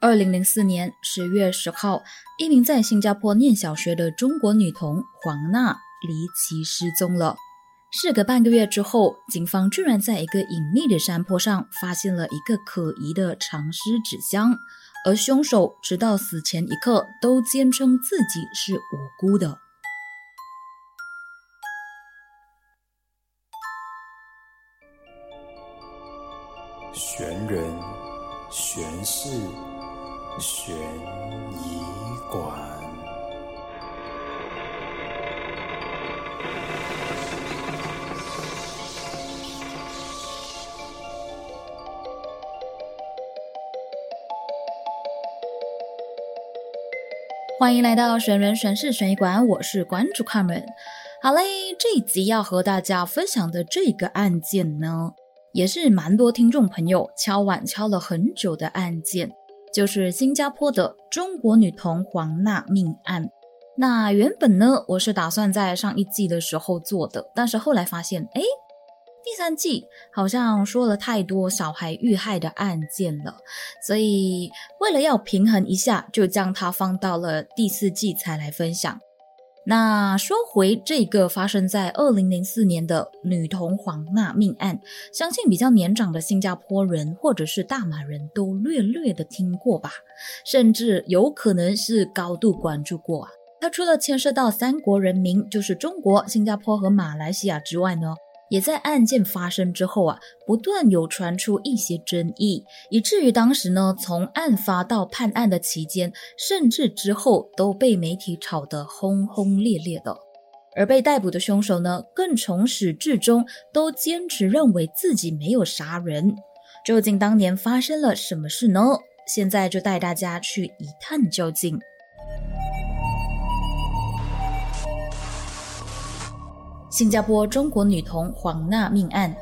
二零零四年十月十号，一名在新加坡念小学的中国女童黄娜离奇失踪了。事隔半个月之后，警方居然在一个隐秘的山坡上发现了一个可疑的长尸纸箱，而凶手直到死前一刻都坚称自己是无辜的。悬疑馆，欢迎来到悬人悬事悬疑馆，我是馆主 Carmen。好嘞，这一集要和大家分享的这个案件呢，也是蛮多听众朋友敲碗敲了很久的案件。就是新加坡的中国女童黄娜命案。那原本呢，我是打算在上一季的时候做的，但是后来发现，哎，第三季好像说了太多小孩遇害的案件了，所以为了要平衡一下，就将它放到了第四季才来分享。那说回这个发生在二零零四年的女童黄娜命案，相信比较年长的新加坡人或者是大马人都略略的听过吧，甚至有可能是高度关注过啊。它除了牵涉到三国人民，就是中国、新加坡和马来西亚之外呢。也在案件发生之后啊，不断有传出一些争议，以至于当时呢，从案发到判案的期间，甚至之后都被媒体炒得轰轰烈烈的。而被逮捕的凶手呢，更从始至终都坚持认为自己没有杀人。究竟当年发生了什么事呢？现在就带大家去一探究竟。新加坡中国女童黄娜命案。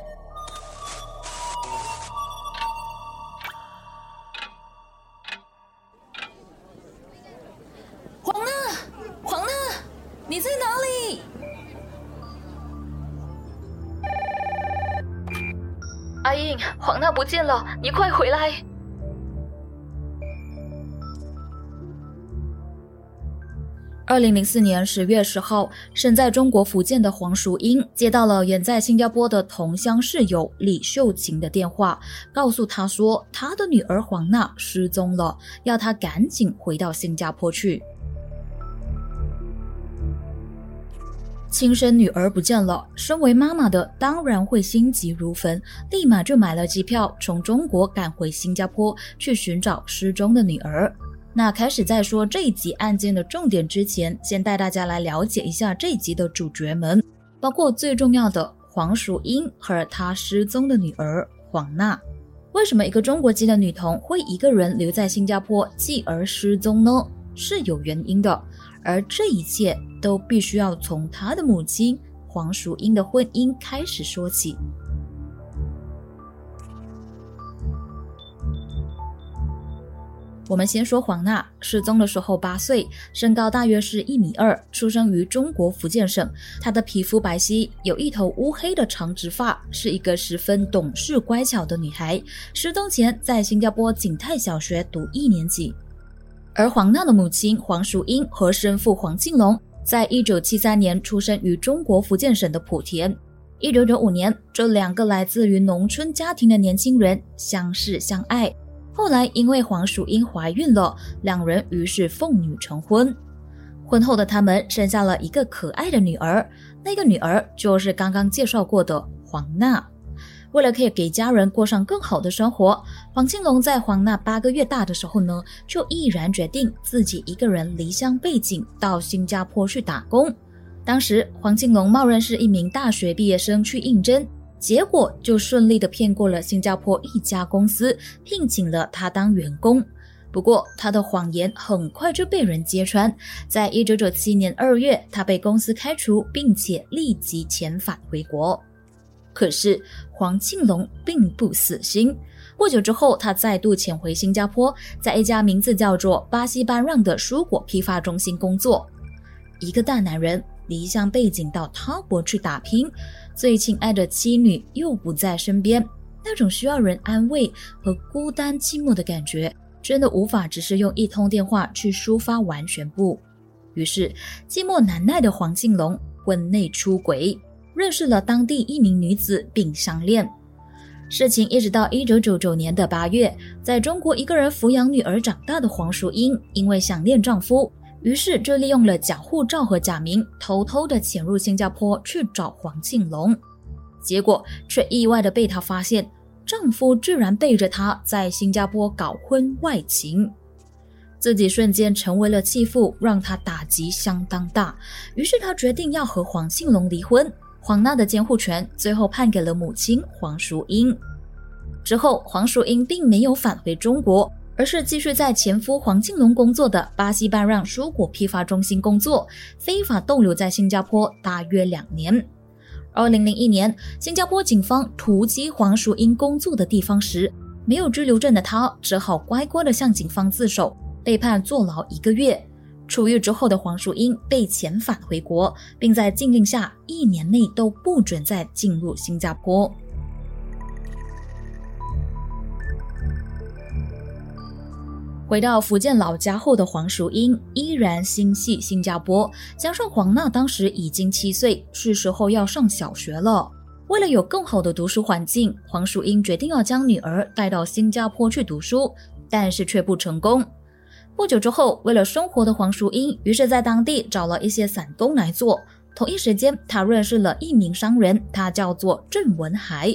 黄娜，黄娜，你在哪里？阿英，黄娜不见了，你快回来！二零零四年十月十号，身在中国福建的黄淑英接到了远在新加坡的同乡室友李秀琴的电话，告诉她说她的女儿黄娜失踪了，要她赶紧回到新加坡去。亲生女儿不见了，身为妈妈的当然会心急如焚，立马就买了机票从中国赶回新加坡去寻找失踪的女儿。那开始在说这一集案件的重点之前，先带大家来了解一下这一集的主角们，包括最重要的黄淑英和她失踪的女儿黄娜。为什么一个中国籍的女童会一个人留在新加坡继而失踪呢？是有原因的，而这一切都必须要从她的母亲黄淑英的婚姻开始说起。我们先说黄娜失踪的时候八岁，身高大约是一米二，出生于中国福建省。她的皮肤白皙，有一头乌黑的长直发，是一个十分懂事乖巧的女孩。失踪前在新加坡景泰小学读一年级。而黄娜的母亲黄淑英和生父黄庆龙，在一九七三年出生于中国福建省的莆田。一九九五年，这两个来自于农村家庭的年轻人相识相爱。后来，因为黄鼠英怀孕了，两人于是奉女成婚。婚后的他们生下了一个可爱的女儿，那个女儿就是刚刚介绍过的黄娜。为了可以给家人过上更好的生活，黄庆龙在黄娜八个月大的时候呢，就毅然决定自己一个人离乡背井到新加坡去打工。当时，黄庆龙冒认是一名大学毕业生去应征。结果就顺利的骗过了新加坡一家公司，聘请了他当员工。不过他的谎言很快就被人揭穿，在一九九七年二月，他被公司开除，并且立即遣返回国。可是黄庆龙并不死心，不久之后，他再度潜回新加坡，在一家名字叫做巴西班让的蔬果批发中心工作。一个大男人离乡背井到他国去打拼。最亲爱的妻女又不在身边，那种需要人安慰和孤单寂寞的感觉，真的无法只是用一通电话去抒发完全部。于是，寂寞难耐的黄庆龙婚内出轨，认识了当地一名女子并相恋。事情一直到一九九九年的八月，在中国一个人抚养女儿长大的黄淑英，因为想念丈夫，于是就利用了假护照和假名，偷偷的潜入新加坡去找黄庆龙。结果却意外的被她发现，丈夫居然背着她在新加坡搞婚外情，自己瞬间成为了弃妇，让她打击相当大。于是她决定要和黄庆龙离婚。黄娜的监护权最后判给了母亲黄淑英。之后，黄淑英并没有返回中国，而是继续在前夫黄庆龙工作的巴西班让蔬果批发中心工作，非法逗留在新加坡大约两年。二零零一年，新加坡警方突击黄淑英工作的地方时，没有拘留证的她只好乖乖地向警方自首，被判坐牢一个月。出狱之后的黄淑英被遣返回国，并在禁令下一年内都不准再进入新加坡。回到福建老家后的黄淑英依然心系新加坡，加上黄娜当时已经七岁，是时候要上小学了。为了有更好的读书环境，黄淑英决定要将女儿带到新加坡去读书，但是却不成功。不久之后，为了生活的黄淑英，于是在当地找了一些散工来做。同一时间，她认识了一名商人，他叫做郑文海。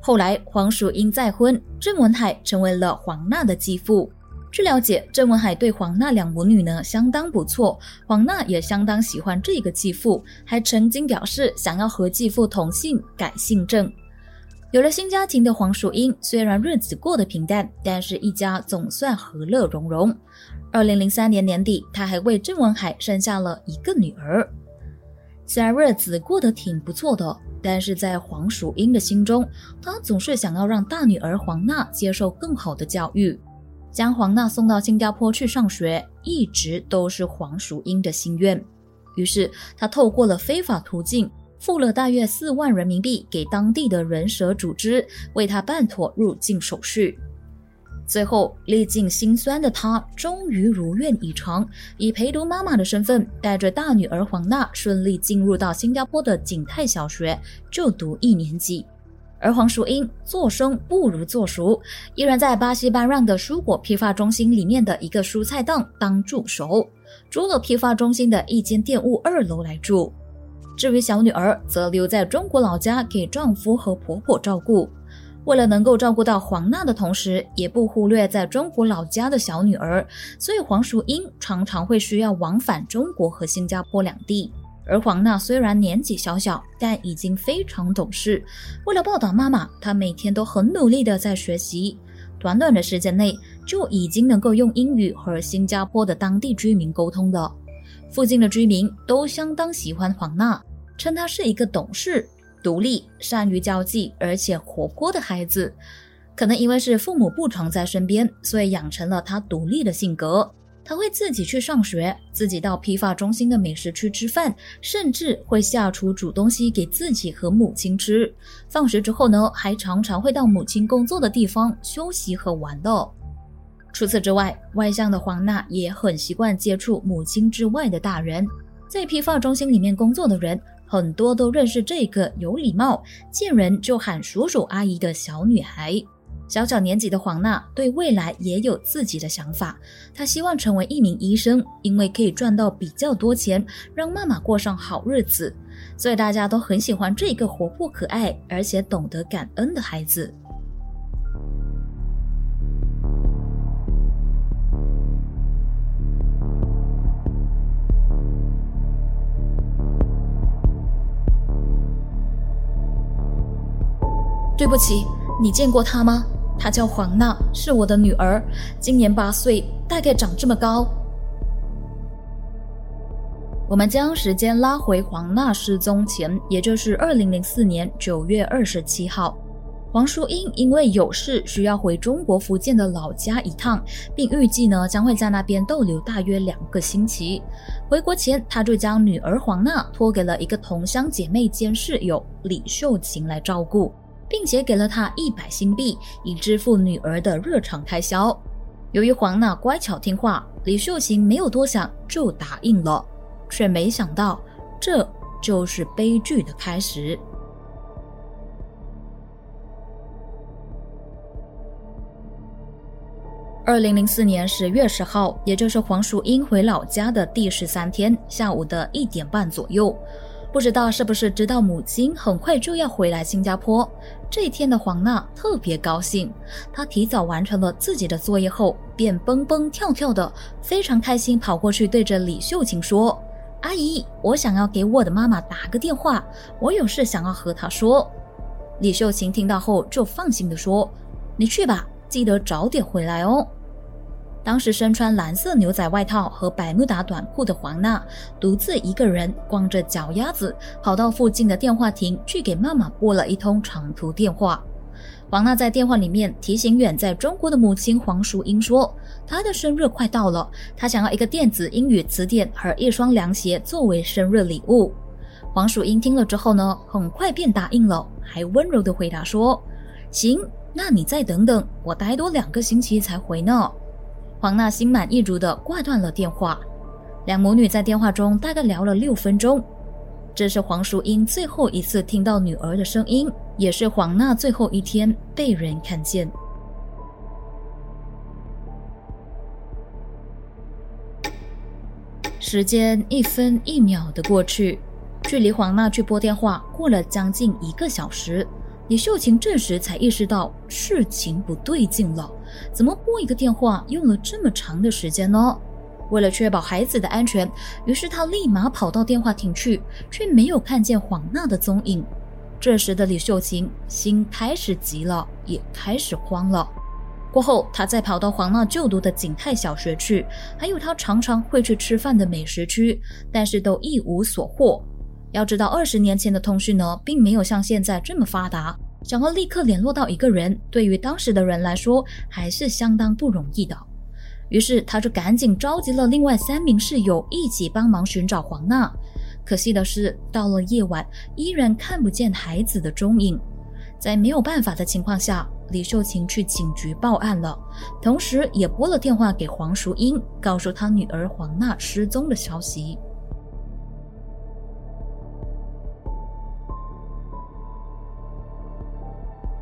后来，黄淑英再婚，郑文海成为了黄娜的继父。据了解，郑文海对黄娜两母女呢相当不错，黄娜也相当喜欢这个继父，还曾经表示想要和继父同姓，改姓郑。有了新家庭的黄淑英，虽然日子过得平淡，但是一家总算和乐融融。二零零三年年底，她还为郑文海生下了一个女儿。虽然日子过得挺不错的，但是在黄淑英的心中，她总是想要让大女儿黄娜接受更好的教育。将黄娜送到新加坡去上学，一直都是黄淑英的心愿。于是，她透过了非法途径。付了大约四万人民币给当地的人蛇组织，为他办妥入境手续。最后，历尽辛酸的他终于如愿以偿，以陪读妈妈的身份，带着大女儿黄娜顺利进入到新加坡的景泰小学就读一年级。而黄淑英做生不如做熟，依然在巴西班让的蔬果批发中心里面的一个蔬菜档当助手，租了批发中心的一间店屋二楼来住。至于小女儿，则留在中国老家给丈夫和婆婆照顾。为了能够照顾到黄娜的同时，也不忽略在中国老家的小女儿，所以黄淑英常常会需要往返中国和新加坡两地。而黄娜虽然年纪小小，但已经非常懂事。为了报答妈妈，她每天都很努力的在学习。短短的时间内，就已经能够用英语和新加坡的当地居民沟通了。附近的居民都相当喜欢黄娜。称他是一个懂事、独立、善于交际而且活泼的孩子。可能因为是父母不常在身边，所以养成了他独立的性格。他会自己去上学，自己到批发中心的美食区吃饭，甚至会下厨煮东西给自己和母亲吃。放学之后呢，还常常会到母亲工作的地方休息和玩乐。除此之外，外向的黄娜也很习惯接触母亲之外的大人，在批发中心里面工作的人。很多都认识这个有礼貌、见人就喊叔叔阿姨的小女孩。小小年纪的黄娜对未来也有自己的想法，她希望成为一名医生，因为可以赚到比较多钱，让妈妈过上好日子。所以大家都很喜欢这个活泼可爱而且懂得感恩的孩子。对不起，你见过她吗？她叫黄娜，是我的女儿，今年八岁，大概长这么高。我们将时间拉回黄娜失踪前，也就是二零零四年九月二十七号，黄淑英因为有事需要回中国福建的老家一趟，并预计呢将会在那边逗留大约两个星期。回国前，她就将女儿黄娜托给了一个同乡姐妹兼室友李秀琴来照顾。并且给了他一百新币，以支付女儿的日常开销。由于黄娜乖巧听话，李秀琴没有多想就答应了，却没想到这就是悲剧的开始。二零零四年十月十号，也就是黄淑英回老家的第十三天下午的一点半左右，不知道是不是知道母亲很快就要回来新加坡，这一天的黄娜特别高兴。她提早完成了自己的作业后，便蹦蹦跳跳的，非常开心，跑过去对着李秀琴说：“阿姨，我想要给我的妈妈打个电话，我有事想要和她说。”李秀琴听到后就放心的说：“你去吧，记得早点回来哦。”当时身穿蓝色牛仔外套和百慕达短裤的黄娜，独自一个人光着脚丫子跑到附近的电话亭去给妈妈拨了一通长途电话。黄娜在电话里面提醒远在中国的母亲黄淑英说，她的生日快到了，她想要一个电子英语词典和一双凉鞋作为生日礼物。黄淑英听了之后呢，很快便答应了，还温柔的回答说：“行，那你再等等，我待多两个星期才回呢。”黄娜心满意足地挂断了电话，两母女在电话中大概聊了六分钟。这是黄淑英最后一次听到女儿的声音，也是黄娜最后一天被人看见。时间一分一秒的过去，距离黄娜去拨电话过了将近一个小时。李秀琴这时才意识到事情不对劲了，怎么拨一个电话用了这么长的时间呢？为了确保孩子的安全，于是他立马跑到电话亭去，却没有看见黄娜的踪影。这时的李秀琴心开始急了，也开始慌了。过后，他再跑到黄娜就读的景泰小学去，还有他常常会去吃饭的美食区，但是都一无所获。要知道，二十年前的通讯呢，并没有像现在这么发达。想要立刻联络到一个人，对于当时的人来说，还是相当不容易的。于是，他就赶紧召集了另外三名室友一起帮忙寻找黄娜。可惜的是，到了夜晚，依然看不见孩子的踪影。在没有办法的情况下，李秀琴去警局报案了，同时也拨了电话给黄淑英，告诉她女儿黄娜失踪的消息。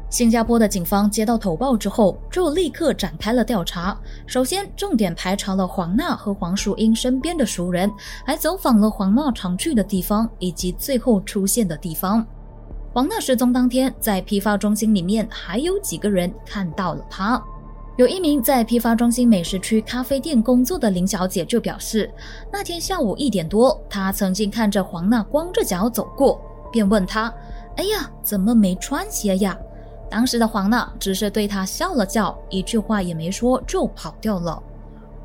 新加坡的警方接到投报之后，就立刻展开了调查。首先，重点排查了黄娜和黄淑英身边的熟人，还走访了黄娜常去的地方以及最后出现的地方。黄娜失踪当天，在批发中心里面还有几个人看到了她。有一名在批发中心美食区咖啡店工作的林小姐就表示，那天下午一点多，她曾经看着黄娜光着脚走过，便问她：“哎呀，怎么没穿鞋呀？”当时的黄娜只是对他笑了笑，一句话也没说就跑掉了。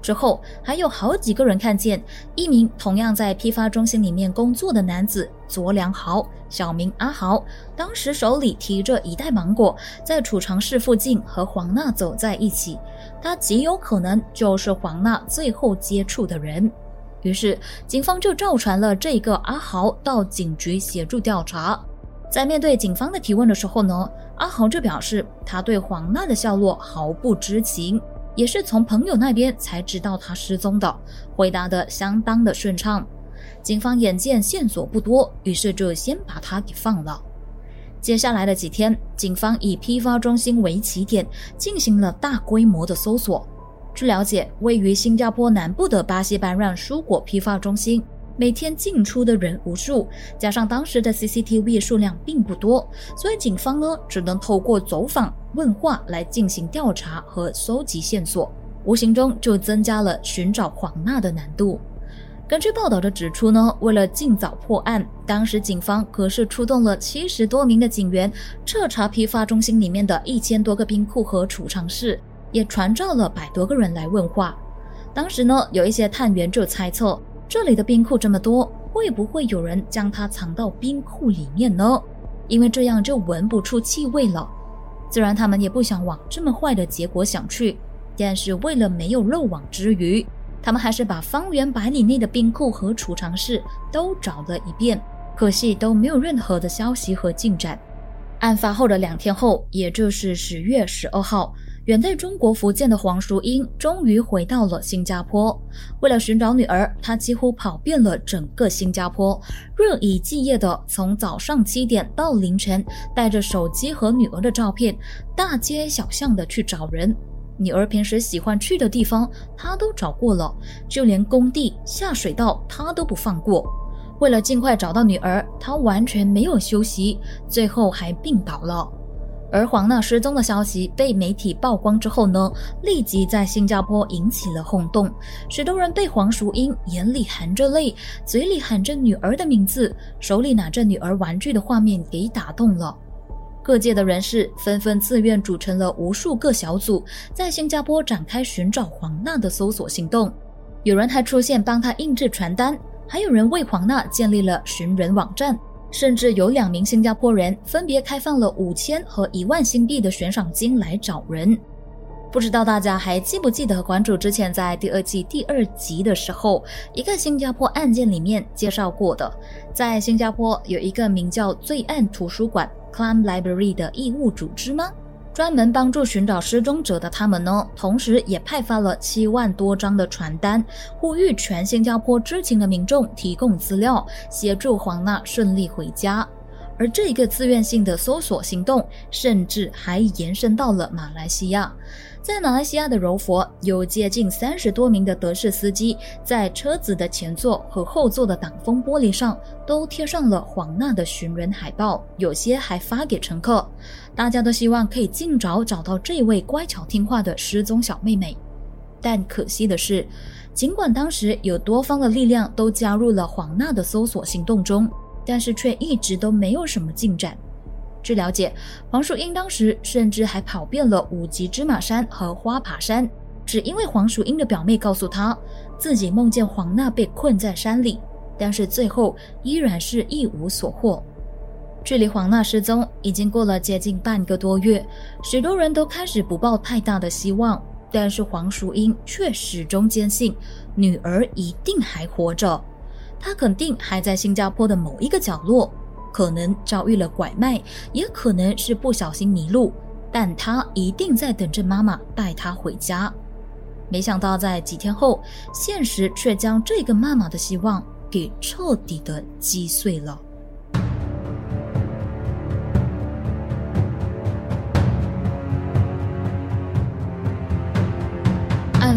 之后还有好几个人看见一名同样在批发中心里面工作的男子左良豪，小名阿豪，当时手里提着一袋芒果，在储藏室附近和黄娜走在一起。他极有可能就是黄娜最后接触的人。于是警方就召传了这个阿豪到警局协助调查。在面对警方的提问的时候呢？阿豪就表示，他对黄娜的下落毫不知情，也是从朋友那边才知道她失踪的，回答的相当的顺畅。警方眼见线索不多，于是就先把他给放了。接下来的几天，警方以批发中心为起点，进行了大规模的搜索。据了解，位于新加坡南部的巴西班让蔬果批发中心。每天进出的人无数，加上当时的 CCTV 数量并不多，所以警方呢只能透过走访问话来进行调查和搜集线索，无形中就增加了寻找黄娜的难度。根据报道的指出呢，为了尽早破案，当时警方可是出动了七十多名的警员彻查批发中心里面的一千多个冰库和储藏室，也传召了百多个人来问话。当时呢，有一些探员就猜测。这里的冰库这么多，会不会有人将它藏到冰库里面呢？因为这样就闻不出气味了。虽然他们也不想往这么坏的结果想去，但是为了没有漏网之鱼，他们还是把方圆百里内的冰库和储藏室都找了一遍。可惜都没有任何的消息和进展。案发后的两天后，也就是十月十二号，远在中国福建的黄淑英终于回到了新加坡。为了寻找女儿，她几乎跑遍了整个新加坡，日以继夜的从早上七点到凌晨，带着手机和女儿的照片，大街小巷的去找人。女儿平时喜欢去的地方，她都找过了，就连工地、下水道，她都不放过。为了尽快找到女儿，她完全没有休息，最后还病倒了。而黄娜失踪的消息被媒体曝光之后呢，立即在新加坡引起了轰动。许多人被黄淑英眼里含着泪、嘴里喊着女儿的名字、手里拿着女儿玩具的画面给打动了。各界的人士纷纷自愿组成了无数个小组，在新加坡展开寻找黄娜的搜索行动。有人还出现帮她印制传单，还有人为黄娜建立了寻人网站。甚至有两名新加坡人分别开放了五千和一万新币的悬赏金来找人。不知道大家还记不记得馆主之前在第二季第二集的时候，一个新加坡案件里面介绍过的，在新加坡有一个名叫“罪案图书馆 （Crime Library）” 的义务组织吗？专门帮助寻找失踪者的他们呢，同时也派发了七万多张的传单，呼吁全新加坡知情的民众提供资料，协助黄娜顺利回家。而这一个自愿性的搜索行动，甚至还延伸到了马来西亚。在马来西亚的柔佛，有接近三十多名的德式司机，在车子的前座和后座的挡风玻璃上都贴上了黄娜的寻人海报，有些还发给乘客。大家都希望可以尽早找到这位乖巧听话的失踪小妹妹。但可惜的是，尽管当时有多方的力量都加入了黄娜的搜索行动中，但是却一直都没有什么进展。据了解，黄淑英当时甚至还跑遍了五级芝麻山和花爬山，只因为黄淑英的表妹告诉她，自己梦见黄娜被困在山里，但是最后依然是一无所获。距离黄娜失踪已经过了接近半个多月，许多人都开始不抱太大的希望，但是黄淑英却始终坚信女儿一定还活着，她肯定还在新加坡的某一个角落。可能遭遇了拐卖，也可能是不小心迷路，但他一定在等着妈妈带他回家。没想到在几天后，现实却将这个妈妈的希望给彻底的击碎了。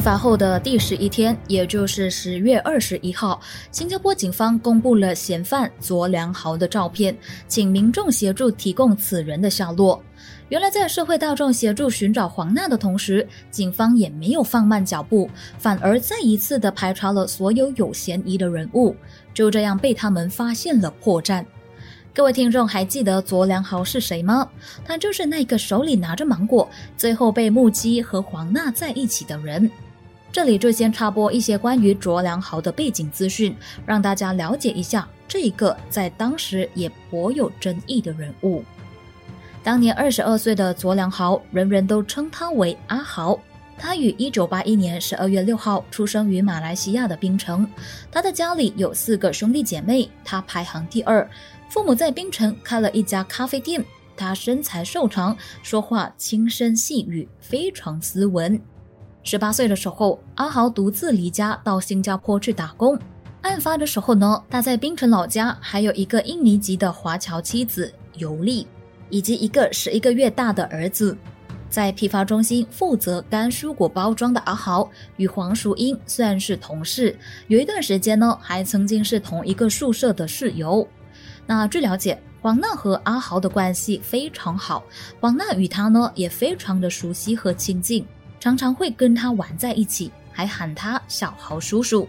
发后的第十一天，也就是十月二十一号，新加坡警方公布了嫌犯卓良豪的照片，请民众协助提供此人的下落。原来，在社会大众协助寻找黄娜的同时，警方也没有放慢脚步，反而再一次的排查了所有有嫌疑的人物，就这样被他们发现了破绽。各位听众还记得卓良豪是谁吗？他就是那个手里拿着芒果，最后被目击和黄娜在一起的人。这里就先插播一些关于卓良豪的背景资讯，让大家了解一下这一个在当时也颇有争议的人物。当年二十二岁的卓良豪，人人都称他为阿豪。他于一九八一年十二月六号出生于马来西亚的槟城。他的家里有四个兄弟姐妹，他排行第二。父母在槟城开了一家咖啡店。他身材瘦长，说话轻声细语，非常斯文。十八岁的时候，阿豪独自离家到新加坡去打工。案发的时候呢，他在槟城老家还有一个印尼籍的华侨妻子尤丽，以及一个十一个月大的儿子。在批发中心负责干蔬果包装的阿豪与黄淑英算是同事，有一段时间呢，还曾经是同一个宿舍的室友。那据了解，黄娜和阿豪的关系非常好，黄娜与他呢也非常的熟悉和亲近。常常会跟他玩在一起，还喊他小豪叔叔。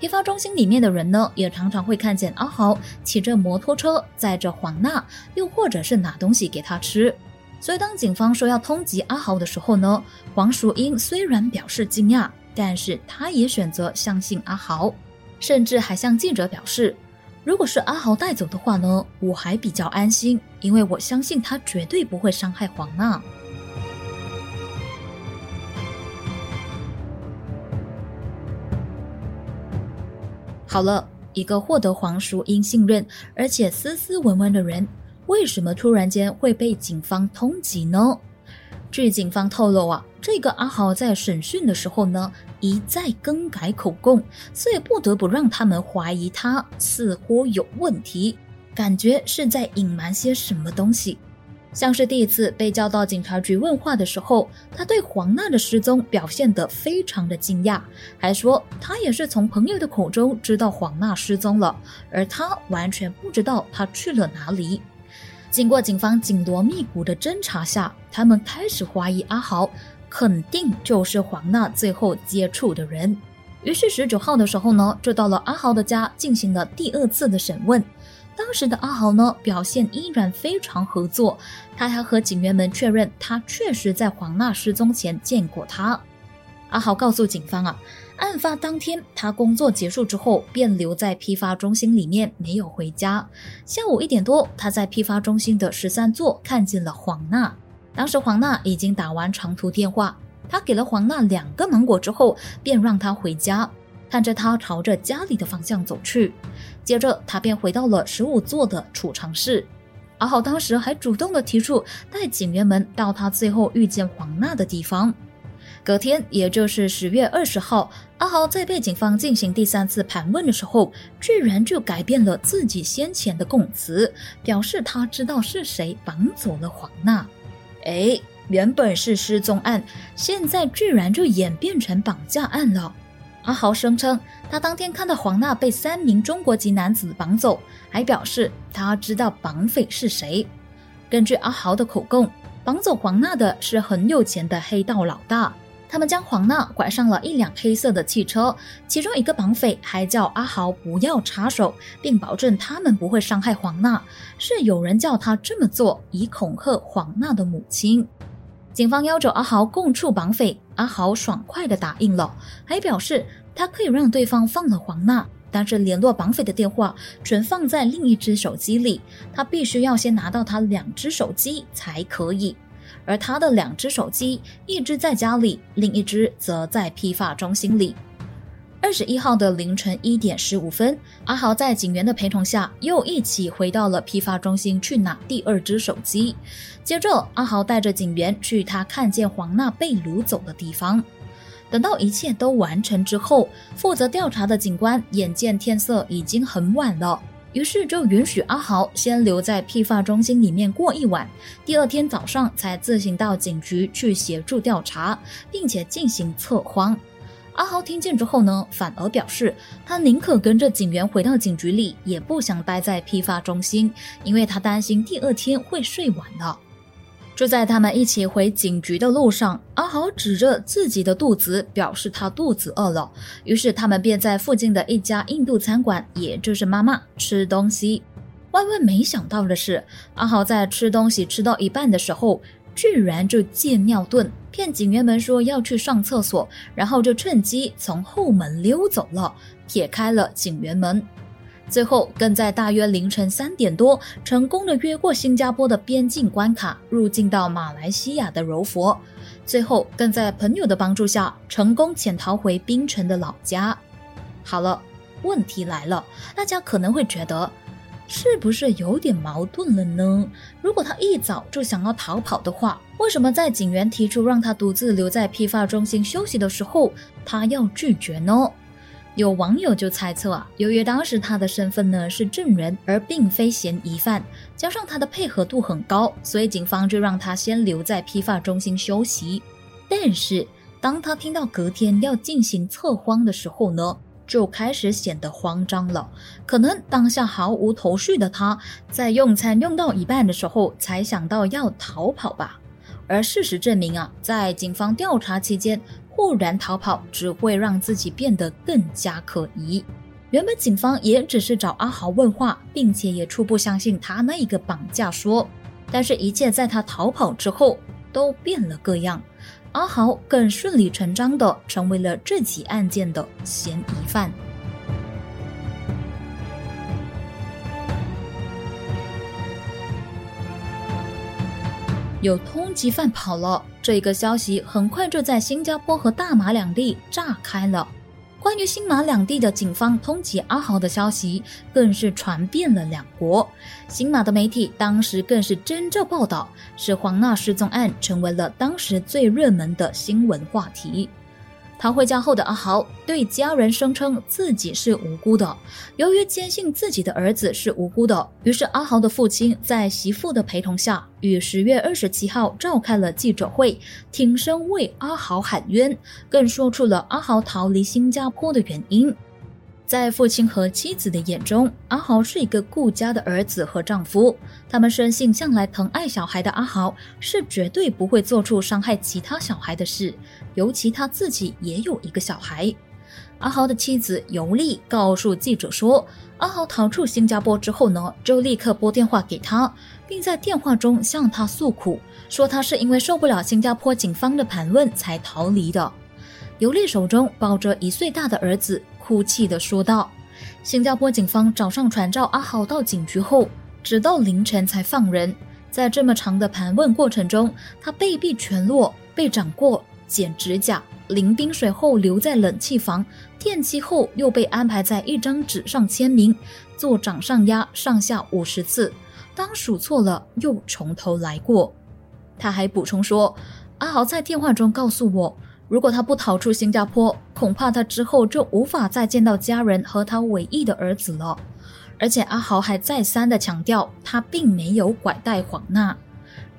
批发中心里面的人呢，也常常会看见阿豪骑着摩托车载着黄娜，又或者是拿东西给他吃。所以当警方说要通缉阿豪的时候呢，黄淑英虽然表示惊讶，但是他也选择相信阿豪，甚至还向记者表示，如果是阿豪带走的话呢，我还比较安心，因为我相信他绝对不会伤害黄娜。好了，一个获得黄淑英信任而且斯斯文文的人，为什么突然间会被警方通缉呢？据警方透露啊，这个阿豪在审讯的时候呢，一再更改口供，所以不得不让他们怀疑他似乎有问题，感觉是在隐瞒些什么东西。像是第一次被叫到警察局问话的时候，他对黄娜的失踪表现得非常的惊讶，还说他也是从朋友的口中知道黄娜失踪了，而他完全不知道她去了哪里。经过警方紧锣密鼓的侦查下，他们开始怀疑阿豪肯定就是黄娜最后接触的人。于是十九号的时候呢，就到了阿豪的家进行了第二次的审问。当时的阿豪呢，表现依然非常合作，他还和警员们确认，他确实在黄娜失踪前见过他。阿豪告诉警方啊，案发当天他工作结束之后便留在批发中心里面，没有回家。下午一点多，他在批发中心的十三座看见了黄娜，当时黄娜已经打完长途电话，他给了黄娜两个芒果之后，便让她回家。看着他朝着家里的方向走去，接着他便回到了十五座的储藏室。阿豪当时还主动的提出带警员们到他最后遇见黄娜的地方。隔天，也就是十月二十号，阿豪在被警方进行第三次盘问的时候，居然就改变了自己先前的供词，表示他知道是谁绑走了黄娜。哎，原本是失踪案，现在居然就演变成绑架案了。阿豪声称，他当天看到黄娜被三名中国籍男子绑走，还表示他知道绑匪是谁。根据阿豪的口供，绑走黄娜的是很有钱的黑道老大。他们将黄娜拐上了一辆黑色的汽车，其中一个绑匪还叫阿豪不要插手，并保证他们不会伤害黄娜，是有人叫他这么做，以恐吓黄娜的母亲。警方要求阿豪供出绑匪，阿豪爽快地答应了，还表示他可以让对方放了黄娜，但是联络绑匪的电话全放在另一只手机里，他必须要先拿到他两只手机才可以。而他的两只手机，一只在家里，另一只则在批发中心里。二十一号的凌晨一点十五分，阿豪在警员的陪同下，又一起回到了批发中心去拿第二只手机。接着，阿豪带着警员去他看见黄娜被掳走的地方。等到一切都完成之后，负责调查的警官眼见天色已经很晚了，于是就允许阿豪先留在批发中心里面过一晚。第二天早上才自行到警局去协助调查，并且进行测谎。阿豪听见之后呢，反而表示他宁可跟着警员回到警局里，也不想待在批发中心，因为他担心第二天会睡晚了。就在他们一起回警局的路上，阿豪指着自己的肚子，表示他肚子饿了。于是他们便在附近的一家印度餐馆，也就是妈妈吃东西。万万没想到的是，阿豪在吃东西吃到一半的时候。居然就借尿遁，骗警员们说要去上厕所，然后就趁机从后门溜走了，撇开了警员们。最后更在大约凌晨三点多，成功的越过新加坡的边境关卡，入境到马来西亚的柔佛。最后更在朋友的帮助下，成功潜逃回槟城的老家。好了，问题来了，大家可能会觉得。是不是有点矛盾了呢？如果他一早就想要逃跑的话，为什么在警员提出让他独自留在批发中心休息的时候，他要拒绝呢？有网友就猜测啊，由于当时他的身份呢是证人，而并非嫌疑犯，加上他的配合度很高，所以警方就让他先留在批发中心休息。但是当他听到隔天要进行测谎的时候呢？就开始显得慌张了。可能当下毫无头绪的他，在用餐用到一半的时候，才想到要逃跑吧。而事实证明啊，在警方调查期间，忽然逃跑只会让自己变得更加可疑。原本警方也只是找阿豪问话，并且也初步相信他那一个绑架说。但是，一切在他逃跑之后都变了个样。阿豪更顺理成章的成为了这起案件的嫌疑犯。有通缉犯跑了，这个消息很快就在新加坡和大马两地炸开了。关于新马两地的警方通缉阿豪的消息，更是传遍了两国。新马的媒体当时更是真正报道，使黄娜失踪案成为了当时最热门的新闻话题。逃回家后的阿豪对家人声称自己是无辜的。由于坚信自己的儿子是无辜的，于是阿豪的父亲在媳妇的陪同下，于十月二十七号召开了记者会，挺身为阿豪喊冤，更说出了阿豪逃离新加坡的原因。在父亲和妻子的眼中，阿豪是一个顾家的儿子和丈夫。他们深信，向来疼爱小孩的阿豪是绝对不会做出伤害其他小孩的事，尤其他自己也有一个小孩。阿豪的妻子尤丽告诉记者说，阿豪逃出新加坡之后呢，就立刻拨电话给他，并在电话中向他诉苦，说他是因为受不了新加坡警方的盘问才逃离的。尤丽手中抱着一岁大的儿子。哭泣的说道：“新加坡警方早上传召阿豪到警局后，直到凌晨才放人。在这么长的盘问过程中，他被逼全裸，被掌过、剪指甲、淋冰水后留在冷气房，电击后又被安排在一张纸上签名，做掌上压上下五十次。当数错了，又从头来过。”他还补充说：“阿豪在电话中告诉我。”如果他不逃出新加坡，恐怕他之后就无法再见到家人和他唯一的儿子了。而且阿豪还再三的强调，他并没有拐带黄娜。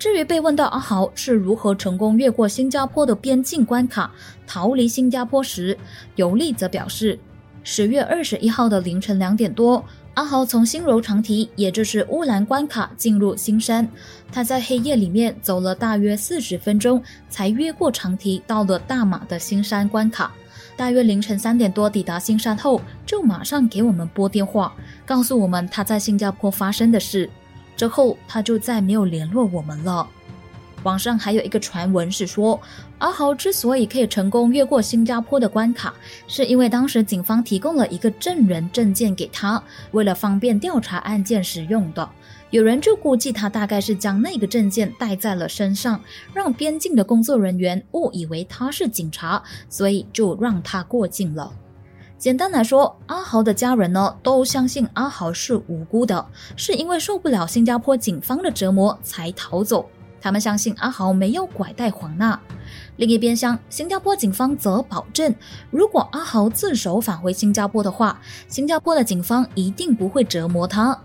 至于被问到阿豪是如何成功越过新加坡的边境关卡逃离新加坡时，尤利则表示，十月二十一号的凌晨两点多。阿豪从新柔长堤，也就是乌兰关卡进入新山。他在黑夜里面走了大约四十分钟，才越过长堤，到了大马的新山关卡。大约凌晨三点多抵达新山后，就马上给我们拨电话，告诉我们他在新加坡发生的事。之后他就再没有联络我们了。网上还有一个传闻是说，阿豪之所以可以成功越过新加坡的关卡，是因为当时警方提供了一个证人证件给他，为了方便调查案件使用的。有人就估计他大概是将那个证件带在了身上，让边境的工作人员误以为他是警察，所以就让他过境了。简单来说，阿豪的家人呢都相信阿豪是无辜的，是因为受不了新加坡警方的折磨才逃走。他们相信阿豪没有拐带黄娜。另一边厢，新加坡警方则保证，如果阿豪自首返回新加坡的话，新加坡的警方一定不会折磨他。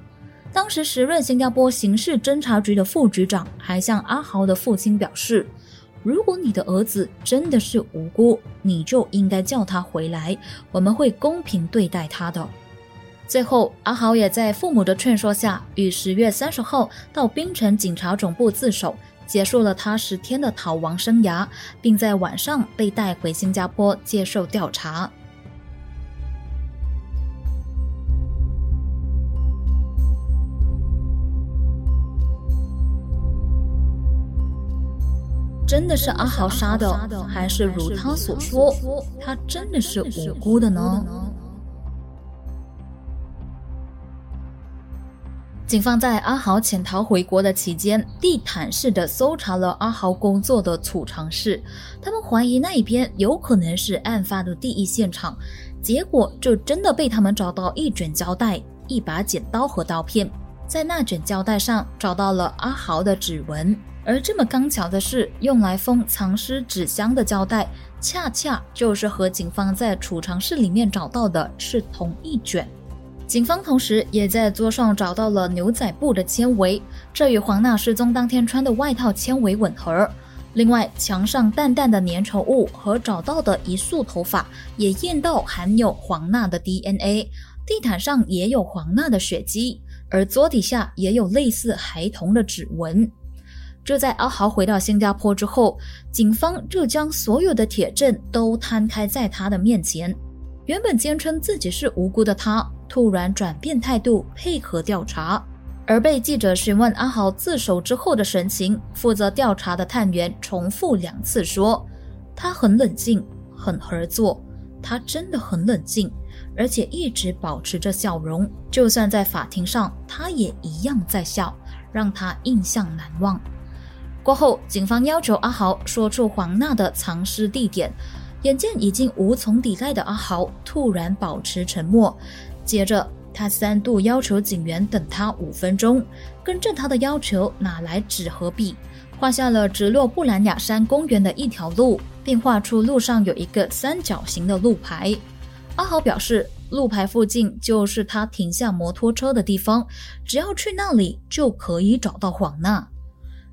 当时时任新加坡刑事侦查局的副局长还向阿豪的父亲表示：“如果你的儿子真的是无辜，你就应该叫他回来，我们会公平对待他的。”最后，阿豪也在父母的劝说下，于十月三十号到槟城警察总部自首，结束了他十天的逃亡生涯，并在晚上被带回新加坡接受调查。真的是阿豪杀的，还是如他所说，他真的是无辜的呢？警方在阿豪潜逃回国的期间，地毯式的搜查了阿豪工作的储藏室。他们怀疑那一边有可能是案发的第一现场，结果就真的被他们找到一卷胶带、一把剪刀和刀片。在那卷胶带上找到了阿豪的指纹，而这么刚巧的是，用来封藏尸纸箱的胶带，恰恰就是和警方在储藏室里面找到的是同一卷。警方同时也在桌上找到了牛仔布的纤维，这与黄娜失踪当天穿的外套纤维吻合。另外，墙上淡淡的粘稠物和找到的一束头发也验到含有黄娜的 DNA。地毯上也有黄娜的血迹，而桌底下也有类似孩童的指纹。就在阿豪回到新加坡之后，警方就将所有的铁证都摊开在他的面前。原本坚称自己是无辜的他，突然转变态度，配合调查。而被记者询问阿豪自首之后的神情，负责调查的探员重复两次说：“他很冷静，很合作。他真的很冷静，而且一直保持着笑容。就算在法庭上，他也一样在笑，让他印象难忘。”过后，警方要求阿豪说出黄娜的藏尸地点。眼见已经无从抵赖的阿豪突然保持沉默，接着他三度要求警员等他五分钟，跟着他的要求拿来纸和笔，画下了直落布兰雅山公园的一条路，并画出路上有一个三角形的路牌。阿豪表示，路牌附近就是他停下摩托车的地方，只要去那里就可以找到黄娜。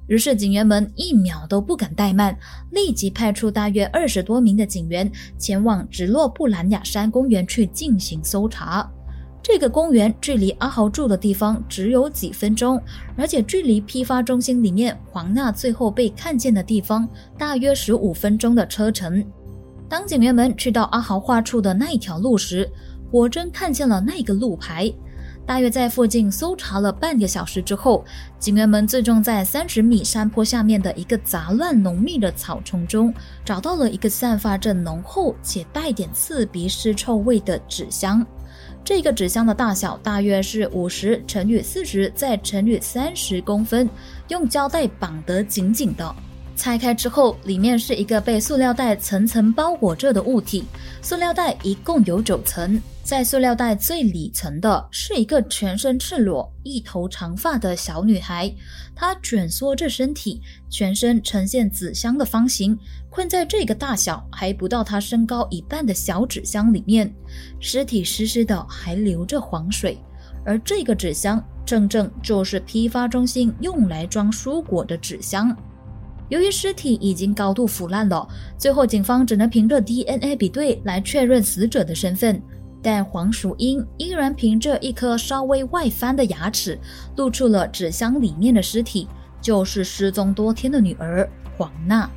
于是警员们一秒都不敢怠慢，立即派出大约二十多名的警员前往直落布兰雅山公园去进行搜查。这个公园距离阿豪住的地方只有几分钟，而且距离批发中心里面黄娜最后被看见的地方大约十五分钟的车程。当警员们去到阿豪画处的那一条路时，果真看见了那个路牌。大约在附近搜查了半个小时之后，警员们最终在三十米山坡下面的一个杂乱浓密的草丛中，找到了一个散发着浓厚且带点刺鼻尸臭味的纸箱。这个纸箱的大小大约是五十乘以四十再乘以三十公分，用胶带绑得紧紧的。拆开之后，里面是一个被塑料袋层层包裹着的物体。塑料袋一共有九层，在塑料袋最里层的是一个全身赤裸、一头长发的小女孩。她蜷缩着身体，全身呈现紫香的方形，困在这个大小还不到她身高一半的小纸箱里面。尸体湿湿的，还流着黄水。而这个纸箱，正正就是批发中心用来装蔬果的纸箱。由于尸体已经高度腐烂了，最后警方只能凭着 DNA 比对来确认死者的身份。但黄淑英依然凭着一颗稍微外翻的牙齿，露出了纸箱里面的尸体，就是失踪多天的女儿黄娜。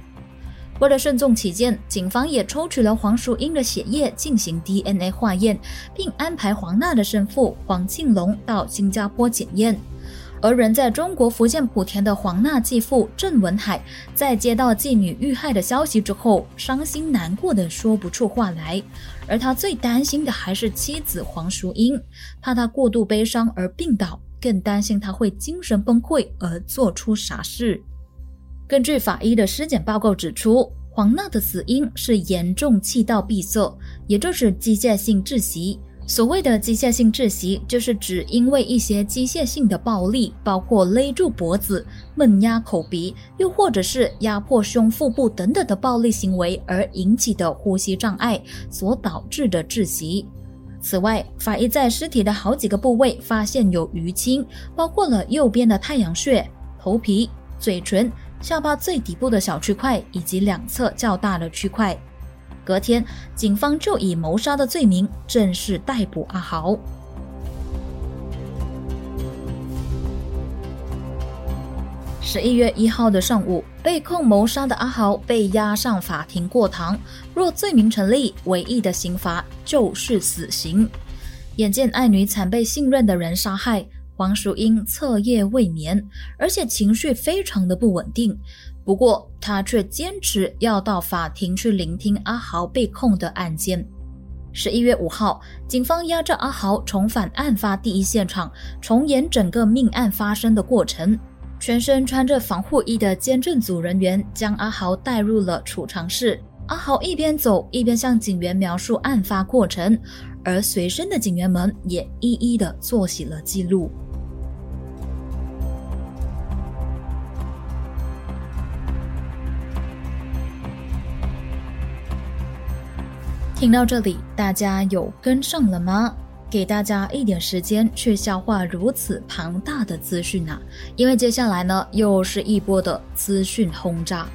为了慎重起见，警方也抽取了黄淑英的血液进行 DNA 化验，并安排黄娜的生父黄庆龙到新加坡检验。而人在中国福建莆田的黄娜继父郑文海，在接到继女遇害的消息之后，伤心难过的说不出话来。而他最担心的还是妻子黄淑英，怕她过度悲伤而病倒，更担心她会精神崩溃而做出傻事。根据法医的尸检报告指出，黄娜的死因是严重气道闭塞，也就是机械性窒息。所谓的机械性窒息，就是指因为一些机械性的暴力，包括勒住脖子、闷压口鼻，又或者是压迫胸腹部等等的暴力行为而引起的呼吸障碍所导致的窒息。此外，法医在尸体的好几个部位发现有淤青，包括了右边的太阳穴、头皮、嘴唇、下巴最底部的小区块，以及两侧较大的区块。隔天，警方就以谋杀的罪名正式逮捕阿豪。十一月一号的上午，被控谋杀的阿豪被押上法庭过堂。若罪名成立，唯一的刑罚就是死刑。眼见爱女惨被信任的人杀害，黄淑英彻夜未眠，而且情绪非常的不稳定。不过，他却坚持要到法庭去聆听阿豪被控的案件。十一月五号，警方押着阿豪重返案发第一现场，重演整个命案发生的过程。全身穿着防护衣的监证组人员将阿豪带入了储藏室。阿豪一边走一边向警员描述案发过程，而随身的警员们也一一的做起了记录。听到这里，大家有跟上了吗？给大家一点时间去消化如此庞大的资讯啊！因为接下来呢，又是一波的资讯轰炸。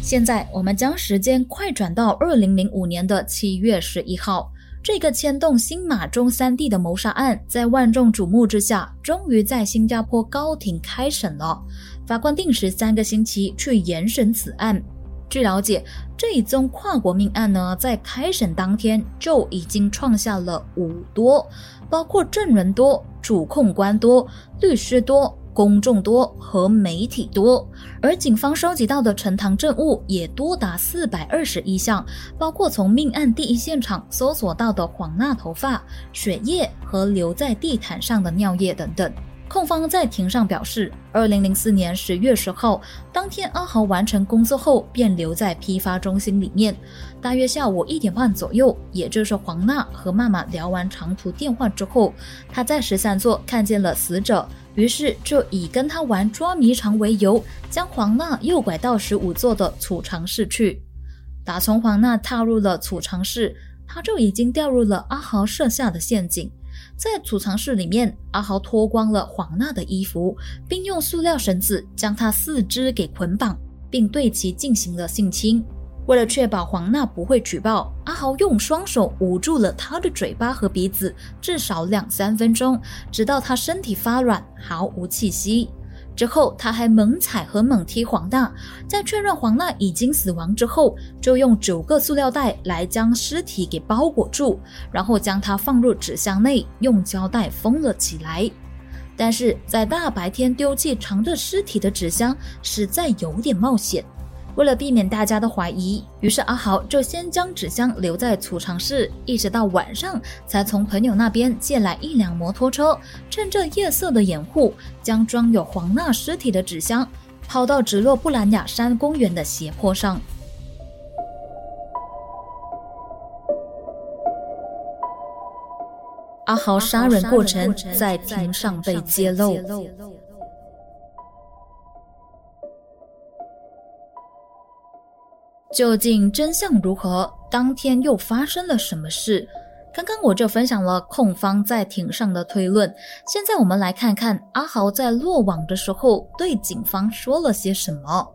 现在我们将时间快转到二零零五年的七月十一号。这个牵动新马中三地的谋杀案，在万众瞩目之下，终于在新加坡高庭开审了。法官定时三个星期去严审此案。据了解，这一宗跨国命案呢，在开审当天就已经创下了五多，包括证人多、主控官多、律师多。公众多和媒体多，而警方收集到的呈堂证物也多达四百二十一项，包括从命案第一现场搜索到的黄娜头发、血液和留在地毯上的尿液等等。控方在庭上表示，二零零四年十月十号当天，阿豪完成工作后便留在批发中心里面。大约下午一点半左右，也就是黄娜和妈妈聊完长途电话之后，他在十三座看见了死者，于是就以跟他玩捉迷藏为由，将黄娜诱拐到十五座的储藏室去。打从黄娜踏入了储藏室，他就已经掉入了阿豪设下的陷阱。在储藏室里面，阿豪脱光了黄娜的衣服，并用塑料绳子将她四肢给捆绑，并对其进行了性侵。为了确保黄娜不会举报，阿豪用双手捂住了她的嘴巴和鼻子，至少两三分钟，直到她身体发软，毫无气息。之后，他还猛踩和猛踢黄娜，在确认黄娜已经死亡之后，就用九个塑料袋来将尸体给包裹住，然后将它放入纸箱内，用胶带封了起来。但是在大白天丢弃藏着尸体的纸箱，实在有点冒险。为了避免大家的怀疑，于是阿豪就先将纸箱留在储藏室，一直到晚上才从朋友那边借来一辆摩托车，趁着夜色的掩护，将装有黄娜尸体的纸箱抛到直落布兰雅山公园的斜坡上。阿豪杀人过程在庭上被揭露。究竟真相如何？当天又发生了什么事？刚刚我就分享了控方在庭上的推论，现在我们来看看阿豪在落网的时候对警方说了些什么。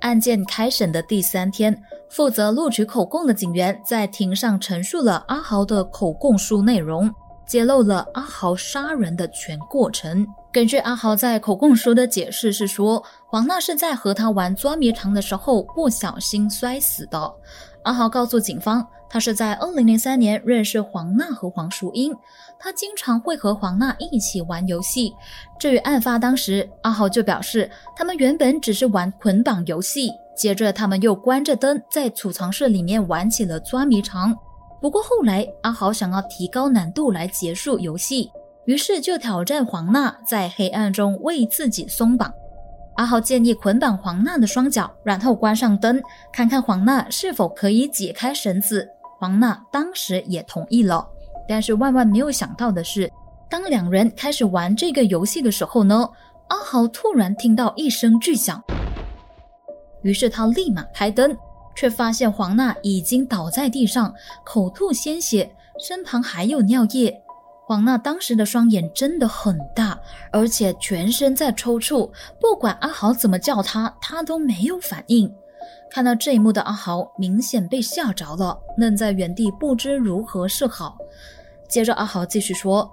案件开审的第三天，负责录取口供的警员在庭上陈述了阿豪的口供书内容。揭露了阿豪杀人的全过程。根据阿豪在口供书的解释是说，黄娜是在和他玩捉迷藏的时候不小心摔死的。阿豪告诉警方，他是在2003年认识黄娜和黄淑英，他经常会和黄娜一起玩游戏。至于案发当时，阿豪就表示，他们原本只是玩捆绑游戏，接着他们又关着灯在储藏室里面玩起了捉迷藏。不过后来，阿豪想要提高难度来结束游戏，于是就挑战黄娜在黑暗中为自己松绑。阿豪建议捆绑黄娜的双脚，然后关上灯，看看黄娜是否可以解开绳子。黄娜当时也同意了，但是万万没有想到的是，当两人开始玩这个游戏的时候呢，阿豪突然听到一声巨响，于是他立马开灯。却发现黄娜已经倒在地上，口吐鲜血，身旁还有尿液。黄娜当时的双眼真的很大，而且全身在抽搐。不管阿豪怎么叫他，他都没有反应。看到这一幕的阿豪明显被吓着了，愣在原地不知如何是好。接着阿豪继续说：“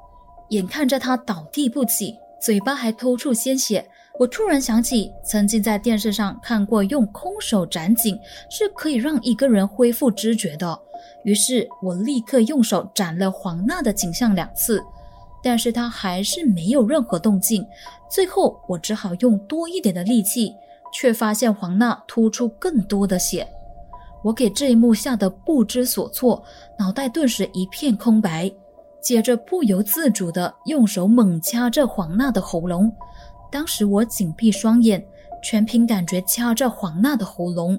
眼看着他倒地不起，嘴巴还吐出鲜血。”我突然想起，曾经在电视上看过用空手斩颈是可以让一个人恢复知觉的。于是我立刻用手斩了黄娜的颈项两次，但是她还是没有任何动静。最后我只好用多一点的力气，却发现黄娜吐出更多的血。我给这一幕吓得不知所措，脑袋顿时一片空白。接着不由自主地用手猛掐着黄娜的喉咙。当时我紧闭双眼，全凭感觉掐着黄娜的喉咙。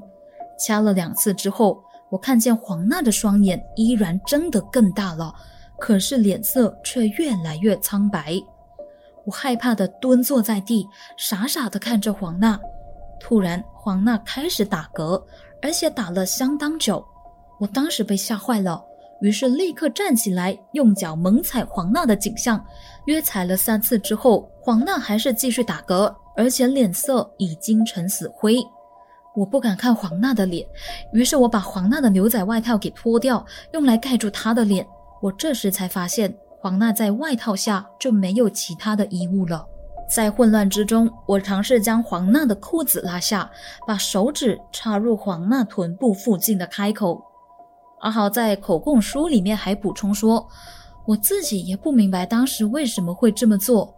掐了两次之后，我看见黄娜的双眼依然睁得更大了，可是脸色却越来越苍白。我害怕的蹲坐在地，傻傻的看着黄娜。突然，黄娜开始打嗝，而且打了相当久。我当时被吓坏了。于是立刻站起来，用脚猛踩黄娜的颈项，约踩了三次之后，黄娜还是继续打嗝，而且脸色已经成死灰。我不敢看黄娜的脸，于是我把黄娜的牛仔外套给脱掉，用来盖住她的脸。我这时才发现，黄娜在外套下就没有其他的衣物了。在混乱之中，我尝试将黄娜的裤子拉下，把手指插入黄娜臀部附近的开口。阿豪在口供书里面还补充说：“我自己也不明白当时为什么会这么做。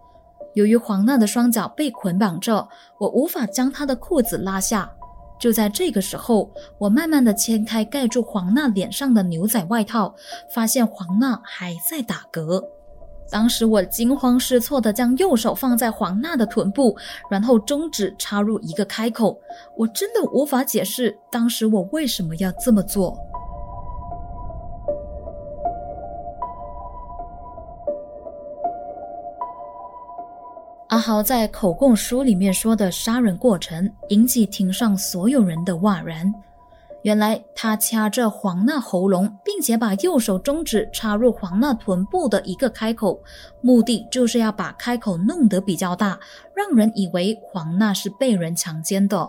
由于黄娜的双脚被捆绑着，我无法将她的裤子拉下。就在这个时候，我慢慢的掀开盖住黄娜脸上的牛仔外套，发现黄娜还在打嗝。当时我惊慌失措地将右手放在黄娜的臀部，然后中指插入一个开口。我真的无法解释当时我为什么要这么做。阿豪在口供书里面说的杀人过程，引起庭上所有人的哗然。原来他掐着黄娜喉咙，并且把右手中指插入黄娜臀部的一个开口，目的就是要把开口弄得比较大，让人以为黄娜是被人强奸的。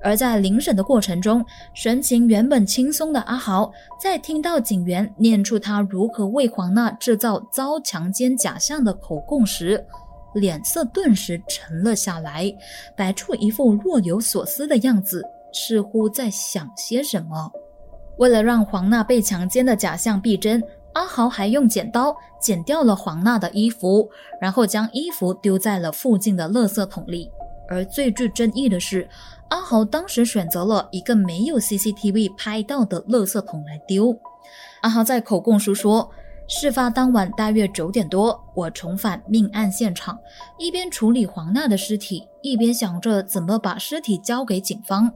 而在临审的过程中，神情原本轻松的阿豪，在听到警员念出他如何为黄娜制造遭强奸假象的口供时，脸色顿时沉了下来，摆出一副若有所思的样子。似乎在想些什么。为了让黄娜被强奸的假象逼真，阿豪还用剪刀剪掉了黄娜的衣服，然后将衣服丢在了附近的垃圾桶里。而最具争议的是，阿豪当时选择了一个没有 CCTV 拍到的垃圾桶来丢。阿豪在口供书说。事发当晚大约九点多，我重返命案现场，一边处理黄娜的尸体，一边想着怎么把尸体交给警方。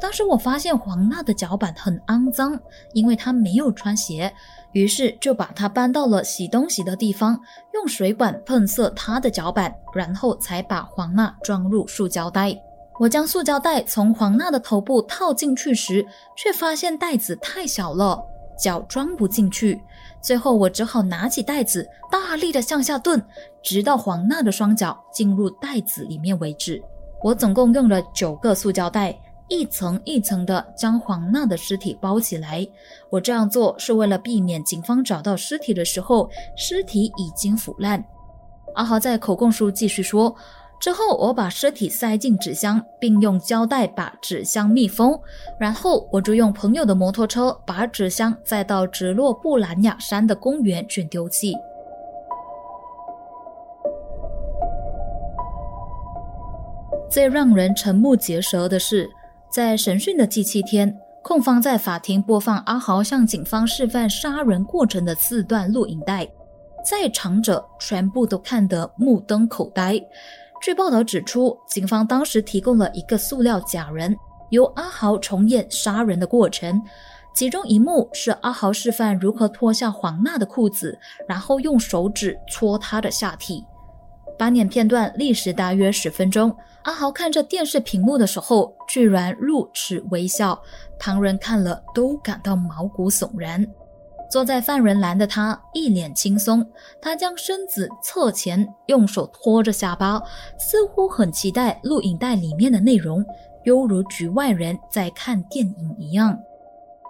当时我发现黄娜的脚板很肮脏，因为她没有穿鞋，于是就把她搬到了洗东西的地方，用水管喷射她的脚板，然后才把黄娜装入塑胶袋。我将塑胶袋从黄娜的头部套进去时，却发现袋子太小了，脚装不进去。最后，我只好拿起袋子，大力的向下蹲，直到黄娜的双脚进入袋子里面为止。我总共用了九个塑胶袋，一层一层的将黄娜的尸体包起来。我这样做是为了避免警方找到尸体的时候，尸体已经腐烂。阿豪在口供书继续说。之后，我把尸体塞进纸箱，并用胶带把纸箱密封。然后，我就用朋友的摩托车把纸箱载到直落布兰雅山的公园去丢弃。最让人瞠目结舌的是，在审讯的第七天，控方在法庭播放阿豪向警方示范杀人过程的四段录影带，在场者全部都看得目瞪口呆。据报道指出，警方当时提供了一个塑料假人，由阿豪重演杀人的过程。其中一幕是阿豪示范如何脱下黄娜的裤子，然后用手指戳她的下体。八年片段历时大约十分钟。阿豪看着电视屏幕的时候，居然露齿微笑，旁人看了都感到毛骨悚然。坐在犯人栏的他一脸轻松，他将身子侧前，用手托着下巴，似乎很期待录影带里面的内容，犹如局外人在看电影一样。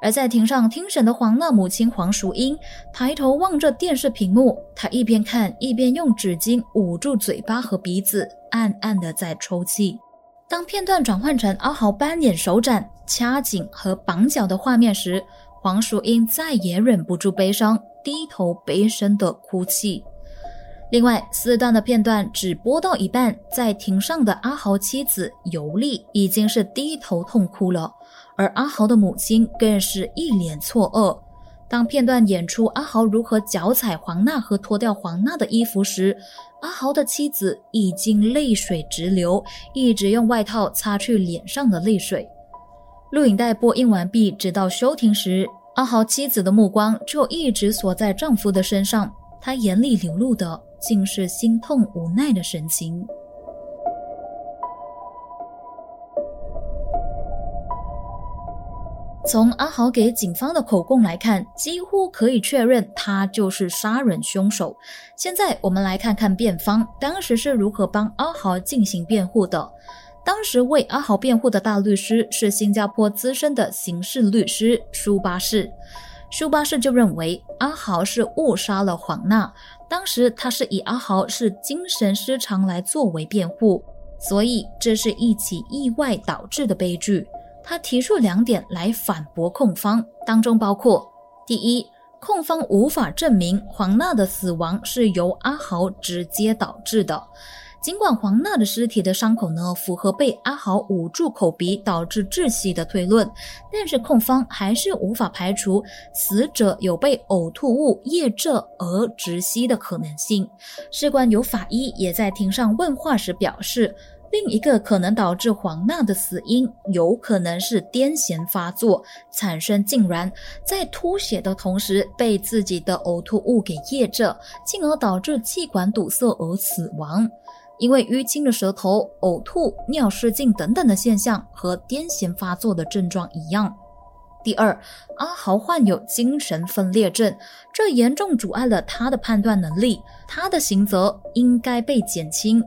而在庭上听审的黄娜母亲黄淑英抬头望着电视屏幕，她一边看一边用纸巾捂住嘴巴和鼻子，暗暗的在抽泣。当片段转换成阿豪扮演手掌、掐颈和绑脚的画面时，黄淑英再也忍不住悲伤，低头悲声的哭泣。另外四段的片段只播到一半，在庭上的阿豪妻子尤丽已经是低头痛哭了，而阿豪的母亲更是一脸错愕。当片段演出阿豪如何脚踩黄娜和脱掉黄娜的衣服时，阿豪的妻子已经泪水直流，一直用外套擦去脸上的泪水。录影带播映完毕，直到休庭时，阿豪妻子的目光就一直锁在丈夫的身上，她眼里流露的竟是心痛无奈的神情。从阿豪给警方的口供来看，几乎可以确认他就是杀人凶手。现在我们来看看辩方当时是如何帮阿豪进行辩护的。当时为阿豪辩护的大律师是新加坡资深的刑事律师舒巴士。舒巴士就认为阿豪是误杀了黄娜，当时他是以阿豪是精神失常来作为辩护，所以这是一起意外导致的悲剧。他提出两点来反驳控方，当中包括：第一，控方无法证明黄娜的死亡是由阿豪直接导致的。尽管黄娜的尸体的伤口呢符合被阿豪捂住口鼻导致窒息的推论，但是控方还是无法排除死者有被呕吐物噎着而窒息的可能性。事关有法医也在庭上问话时表示。另一个可能导致黄娜的死因，有可能是癫痫发作产生痉挛，在吐血的同时被自己的呕吐物给噎着，进而导致气管堵塞而死亡。因为淤青的舌头、呕吐、尿失禁等等的现象和癫痫发作的症状一样。第二，阿豪患有精神分裂症，这严重阻碍了他的判断能力，他的刑责应该被减轻。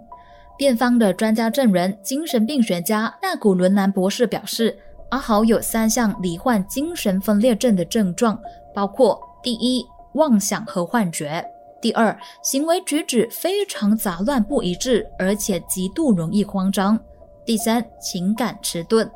辩方的专家证人、精神病学家纳古伦南博士表示，阿豪有三项罹患精神分裂症的症状，包括：第一，妄想和幻觉；第二，行为举止非常杂乱不一致，而且极度容易慌张；第三，情感迟钝。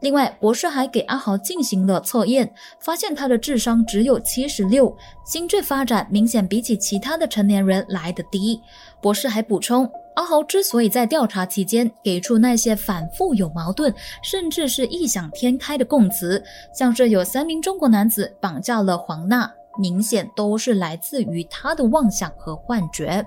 另外，博士还给阿豪进行了测验，发现他的智商只有七十六，心智发展明显比起其他的成年人来得低。博士还补充。阿豪之所以在调查期间给出那些反复有矛盾，甚至是异想天开的供词，像是有三名中国男子绑架了黄娜，明显都是来自于他的妄想和幻觉。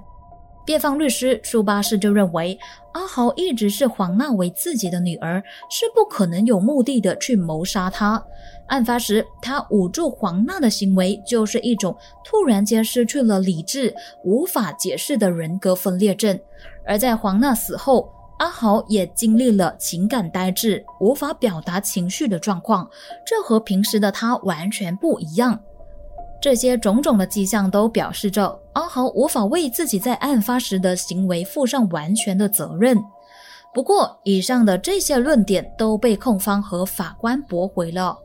辩方律师舒巴士就认为，阿豪一直是黄娜为自己的女儿，是不可能有目的的去谋杀她。案发时，他捂住黄娜的行为就是一种突然间失去了理智、无法解释的人格分裂症。而在黄娜死后，阿豪也经历了情感呆滞、无法表达情绪的状况，这和平时的他完全不一样。这些种种的迹象都表示着阿豪无法为自己在案发时的行为负上完全的责任。不过，以上的这些论点都被控方和法官驳回了。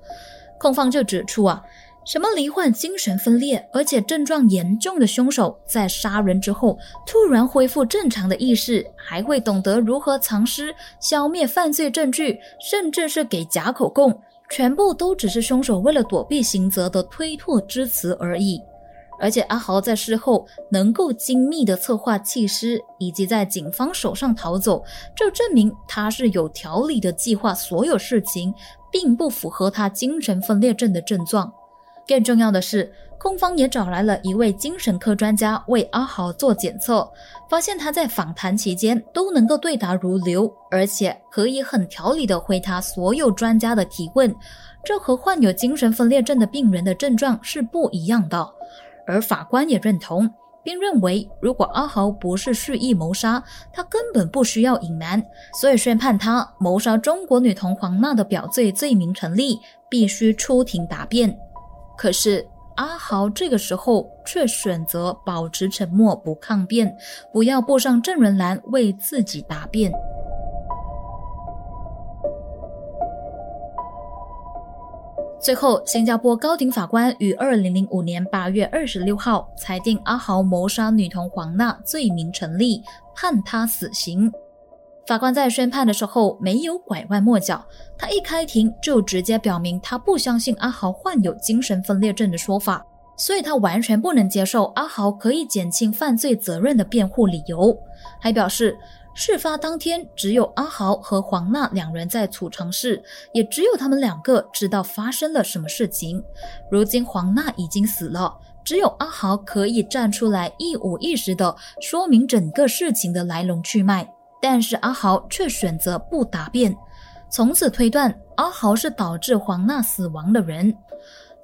控方就指出啊，什么罹患精神分裂而且症状严重的凶手，在杀人之后突然恢复正常的意识，还会懂得如何藏尸、消灭犯罪证据，甚至是给假口供。全部都只是凶手为了躲避刑责的推脱之词而已。而且阿豪在事后能够精密的策划弃尸，以及在警方手上逃走，这证明他是有条理的计划所有事情，并不符合他精神分裂症的症状。更重要的是，控方也找来了一位精神科专家为阿豪做检测，发现他在访谈期间都能够对答如流，而且可以很条理的回答所有专家的提问。这和患有精神分裂症的病人的症状是不一样的。而法官也认同，并认为，如果阿豪不是蓄意谋杀，他根本不需要隐瞒，所以宣判他谋杀中国女童黄娜的表罪罪名成立，必须出庭答辩。可是阿豪这个时候却选择保持沉默，不抗辩，不要步上证人栏为自己答辩。最后，新加坡高庭法官于二零零五年八月二十六号裁定阿豪谋杀女童黄娜罪名成立，判他死刑。法官在宣判的时候没有拐弯抹角，他一开庭就直接表明他不相信阿豪患有精神分裂症的说法，所以他完全不能接受阿豪可以减轻犯罪责任的辩护理由，还表示事发当天只有阿豪和黄娜两人在储藏室，也只有他们两个知道发生了什么事情。如今黄娜已经死了，只有阿豪可以站出来一五一十的说明整个事情的来龙去脉。但是阿豪却选择不答辩，从此推断阿豪是导致黄娜死亡的人。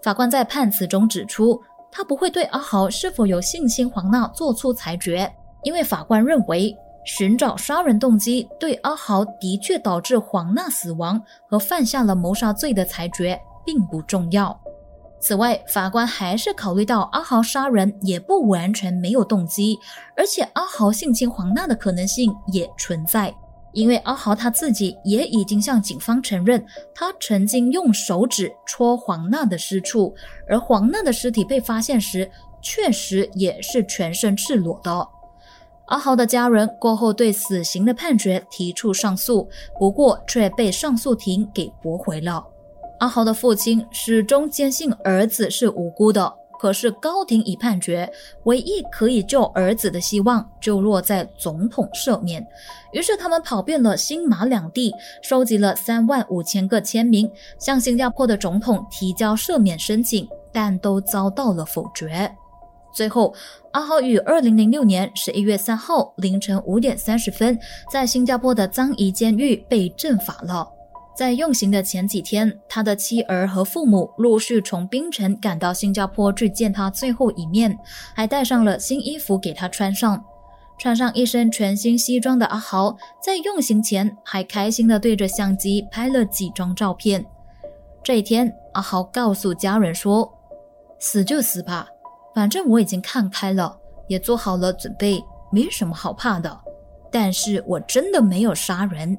法官在判词中指出，他不会对阿豪是否有性侵黄娜做出裁决，因为法官认为寻找杀人动机对阿豪的确导致黄娜死亡和犯下了谋杀罪的裁决并不重要。此外，法官还是考虑到阿豪杀人也不完全没有动机，而且阿豪性侵黄娜的可能性也存在，因为阿豪他自己也已经向警方承认，他曾经用手指戳黄娜的私处，而黄娜的尸体被发现时，确实也是全身赤裸的。阿豪的家人过后对死刑的判决提出上诉，不过却被上诉庭给驳回了。阿豪的父亲始终坚信儿子是无辜的，可是高庭已判决，唯一可以救儿子的希望就落在总统赦免。于是他们跑遍了新马两地，收集了三万五千个签名，向新加坡的总统提交赦免申请，但都遭到了否决。最后，阿豪于二零零六年十一月三号凌晨五点三十分，在新加坡的樟宜监狱被正法了。在用刑的前几天，他的妻儿和父母陆续从槟城赶到新加坡去见他最后一面，还带上了新衣服给他穿上。穿上一身全新西装的阿豪，在用刑前还开心地对着相机拍了几张照片。这一天，阿豪告诉家人说：“死就死吧，反正我已经看开了，也做好了准备，没什么好怕的。但是我真的没有杀人。”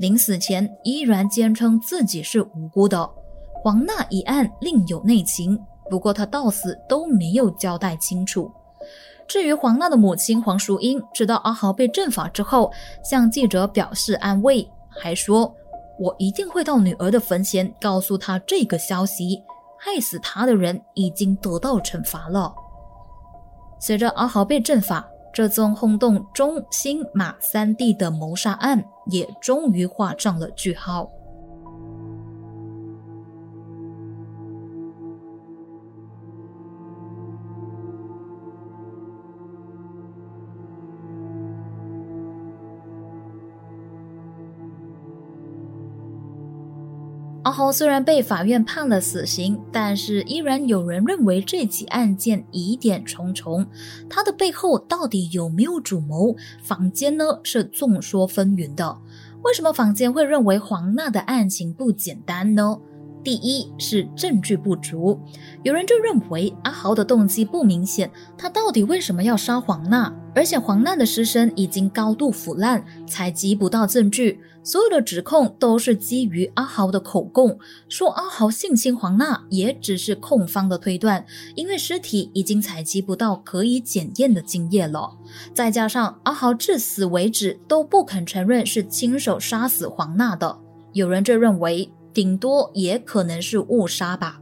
临死前依然坚称自己是无辜的，黄娜一案另有内情，不过他到死都没有交代清楚。至于黄娜的母亲黄淑英，知道阿豪被正法之后，向记者表示安慰，还说：“我一定会到女儿的坟前告诉她这个消息，害死她的人已经得到惩罚了。”随着阿豪被正法。这宗轰动中新马三地的谋杀案也终于画上了句号。阿豪虽然被法院判了死刑，但是依然有人认为这起案件疑点重重。他的背后到底有没有主谋？坊间呢是众说纷纭的。为什么坊间会认为黄娜的案情不简单呢？第一是证据不足，有人就认为阿豪的动机不明显，他到底为什么要杀黄娜？而且黄娜的尸身已经高度腐烂，采集不到证据，所有的指控都是基于阿豪的口供，说阿豪性侵黄娜也只是控方的推断，因为尸体已经采集不到可以检验的精液了，再加上阿豪至死为止都不肯承认是亲手杀死黄娜的，有人就认为。顶多也可能是误杀吧。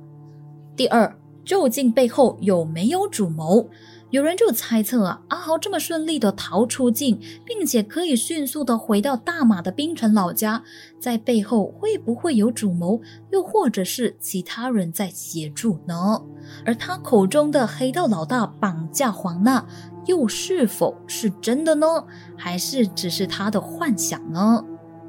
第二，究竟背后有没有主谋？有人就猜测啊，阿豪这么顺利的逃出境，并且可以迅速的回到大马的槟城老家，在背后会不会有主谋？又或者是其他人在协助呢？而他口中的黑道老大绑架黄娜，又是否是真的呢？还是只是他的幻想呢？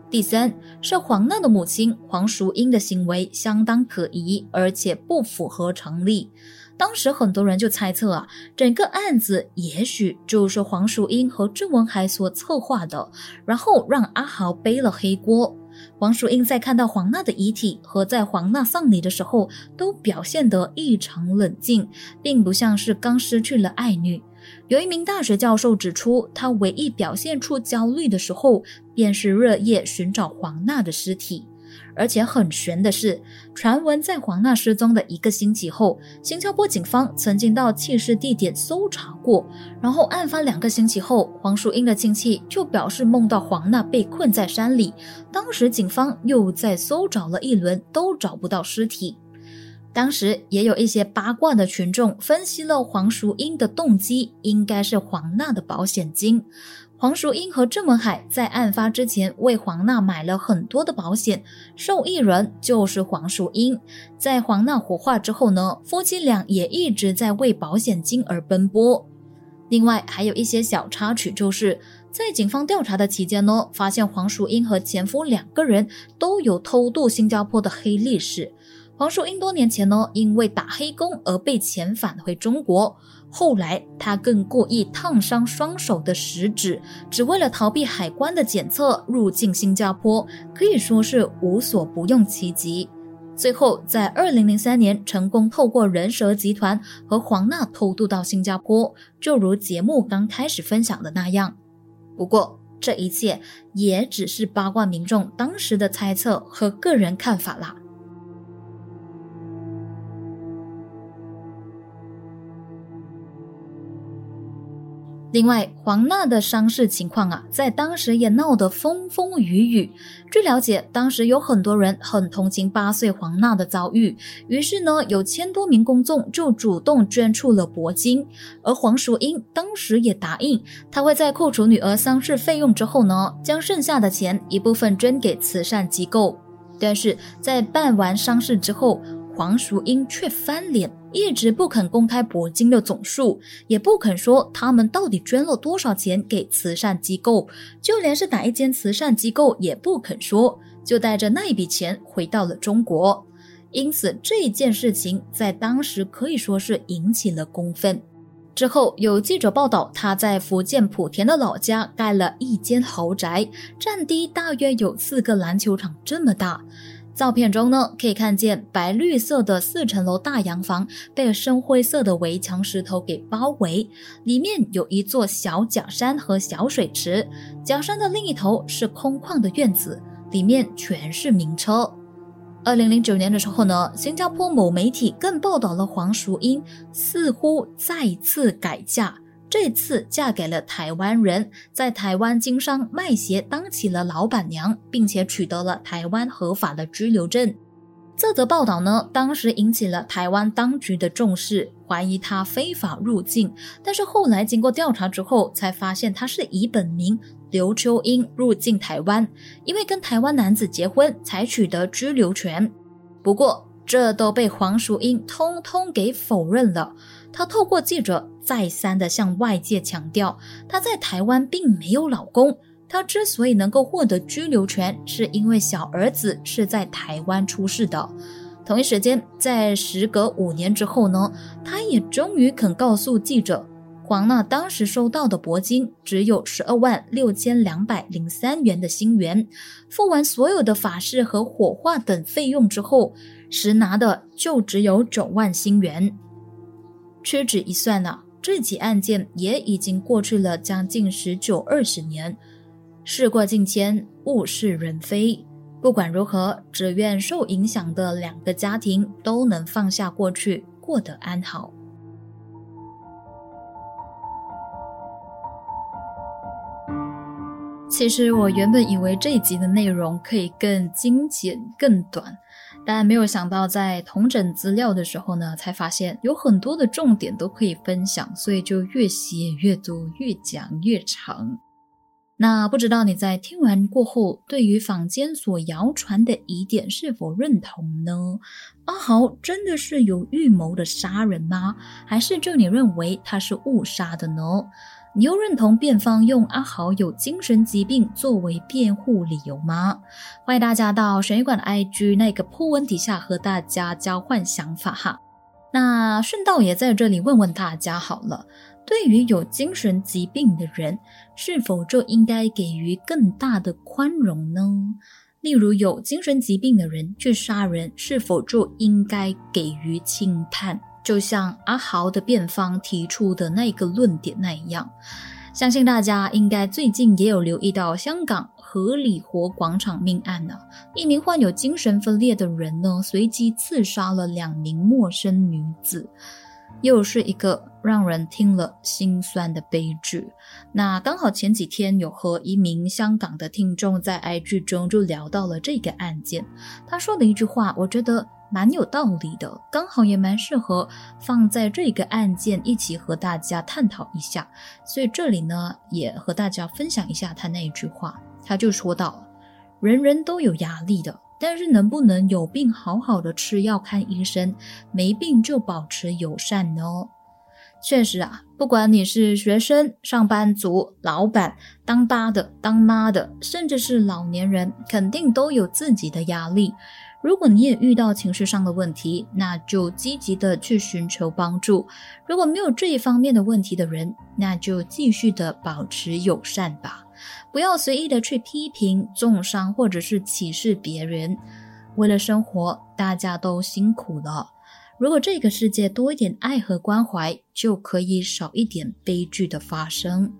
第三是黄娜的母亲黄淑英的行为相当可疑，而且不符合常理。当时很多人就猜测啊，整个案子也许就是黄淑英和郑文海所策划的，然后让阿豪背了黑锅。黄淑英在看到黄娜的遗体和在黄娜丧礼的时候，都表现得异常冷静，并不像是刚失去了爱女。有一名大学教授指出，他唯一表现出焦虑的时候，便是日夜寻找黄娜的尸体。而且很悬的是，传闻在黄娜失踪的一个星期后，新加坡警方曾经到弃尸地点搜查过。然后案发两个星期后，黄淑英的亲戚就表示梦到黄娜被困在山里，当时警方又在搜找了一轮，都找不到尸体。当时也有一些八卦的群众分析了黄淑英的动机，应该是黄娜的保险金。黄淑英和郑文海在案发之前为黄娜买了很多的保险，受益人就是黄淑英。在黄娜火化之后呢，夫妻俩也一直在为保险金而奔波。另外还有一些小插曲，就是在警方调查的期间呢，发现黄淑英和前夫两个人都有偷渡新加坡的黑历史。黄淑英多年前呢，因为打黑工而被遣返回中国。后来，他更故意烫伤双手的食指，只为了逃避海关的检测入境新加坡，可以说是无所不用其极。最后，在二零零三年成功透过人蛇集团和黄娜偷渡到新加坡，就如节目刚开始分享的那样。不过，这一切也只是八卦民众当时的猜测和个人看法啦。另外，黄娜的伤势情况啊，在当时也闹得风风雨雨。据了解，当时有很多人很同情八岁黄娜的遭遇，于是呢，有千多名公众就主动捐出了铂金。而黄淑英当时也答应，她会在扣除女儿丧事费用之后呢，将剩下的钱一部分捐给慈善机构。但是在办完丧事之后，黄淑英却翻脸，一直不肯公开铂金的总数，也不肯说他们到底捐了多少钱给慈善机构，就连是哪一间慈善机构也不肯说，就带着那一笔钱回到了中国。因此，这件事情在当时可以说是引起了公愤。之后有记者报道，他在福建莆田的老家盖了一间豪宅，占地大约有四个篮球场这么大。照片中呢，可以看见白绿色的四层楼大洋房被深灰色的围墙石头给包围，里面有一座小假山和小水池。假山的另一头是空旷的院子，里面全是名车。二零零九年的时候呢，新加坡某媒体更报道了黄淑英似乎再次改嫁。这次嫁给了台湾人，在台湾经商卖鞋，当起了老板娘，并且取得了台湾合法的居留证。这则报道呢，当时引起了台湾当局的重视，怀疑她非法入境。但是后来经过调查之后，才发现她是以本名刘秋英入境台湾，因为跟台湾男子结婚才取得居留权。不过这都被黄淑英通通给否认了。她透过记者。再三的向外界强调，她在台湾并没有老公。她之所以能够获得居留权，是因为小儿子是在台湾出世的。同一时间，在时隔五年之后呢，她也终于肯告诉记者，黄娜当时收到的铂金只有十二万六千两百零三元的新元，付完所有的法事和火化等费用之后，实拿的就只有九万新元。屈指一算呢。这起案件也已经过去了将近十九二十年，事过境迁，物是人非。不管如何，只愿受影响的两个家庭都能放下过去，过得安好。其实我原本以为这一集的内容可以更精简、更短。但没有想到，在同整资料的时候呢，才发现有很多的重点都可以分享，所以就越写越多，越讲越长。那不知道你在听完过后，对于坊间所谣传的疑点是否认同呢？阿豪真的是有预谋的杀人吗？还是就你认为他是误杀的呢？你又认同辩方用阿豪有精神疾病作为辩护理由吗？欢迎大家到悬疑馆的 IG 那个铺文底下和大家交换想法哈。那顺道也在这里问问大家好了，对于有精神疾病的人，是否就应该给予更大的宽容呢？例如有精神疾病的人去杀人，是否就应该给予轻判？就像阿豪的辩方提出的那个论点那一样，相信大家应该最近也有留意到香港合理活广场命案呢。一名患有精神分裂的人呢，随机刺杀了两名陌生女子，又是一个让人听了心酸的悲剧。那刚好前几天有和一名香港的听众在 IG 中就聊到了这个案件，他说的一句话，我觉得。蛮有道理的，刚好也蛮适合放在这个案件一起和大家探讨一下。所以这里呢，也和大家分享一下他那一句话，他就说到：人人都有压力的，但是能不能有病好好的吃药看医生，没病就保持友善呢？确实啊，不管你是学生、上班族、老板、当爸的、当妈的，甚至是老年人，肯定都有自己的压力。如果你也遇到情绪上的问题，那就积极的去寻求帮助。如果没有这一方面的问题的人，那就继续的保持友善吧，不要随意的去批评、重伤或者是歧视别人。为了生活，大家都辛苦了。如果这个世界多一点爱和关怀，就可以少一点悲剧的发生。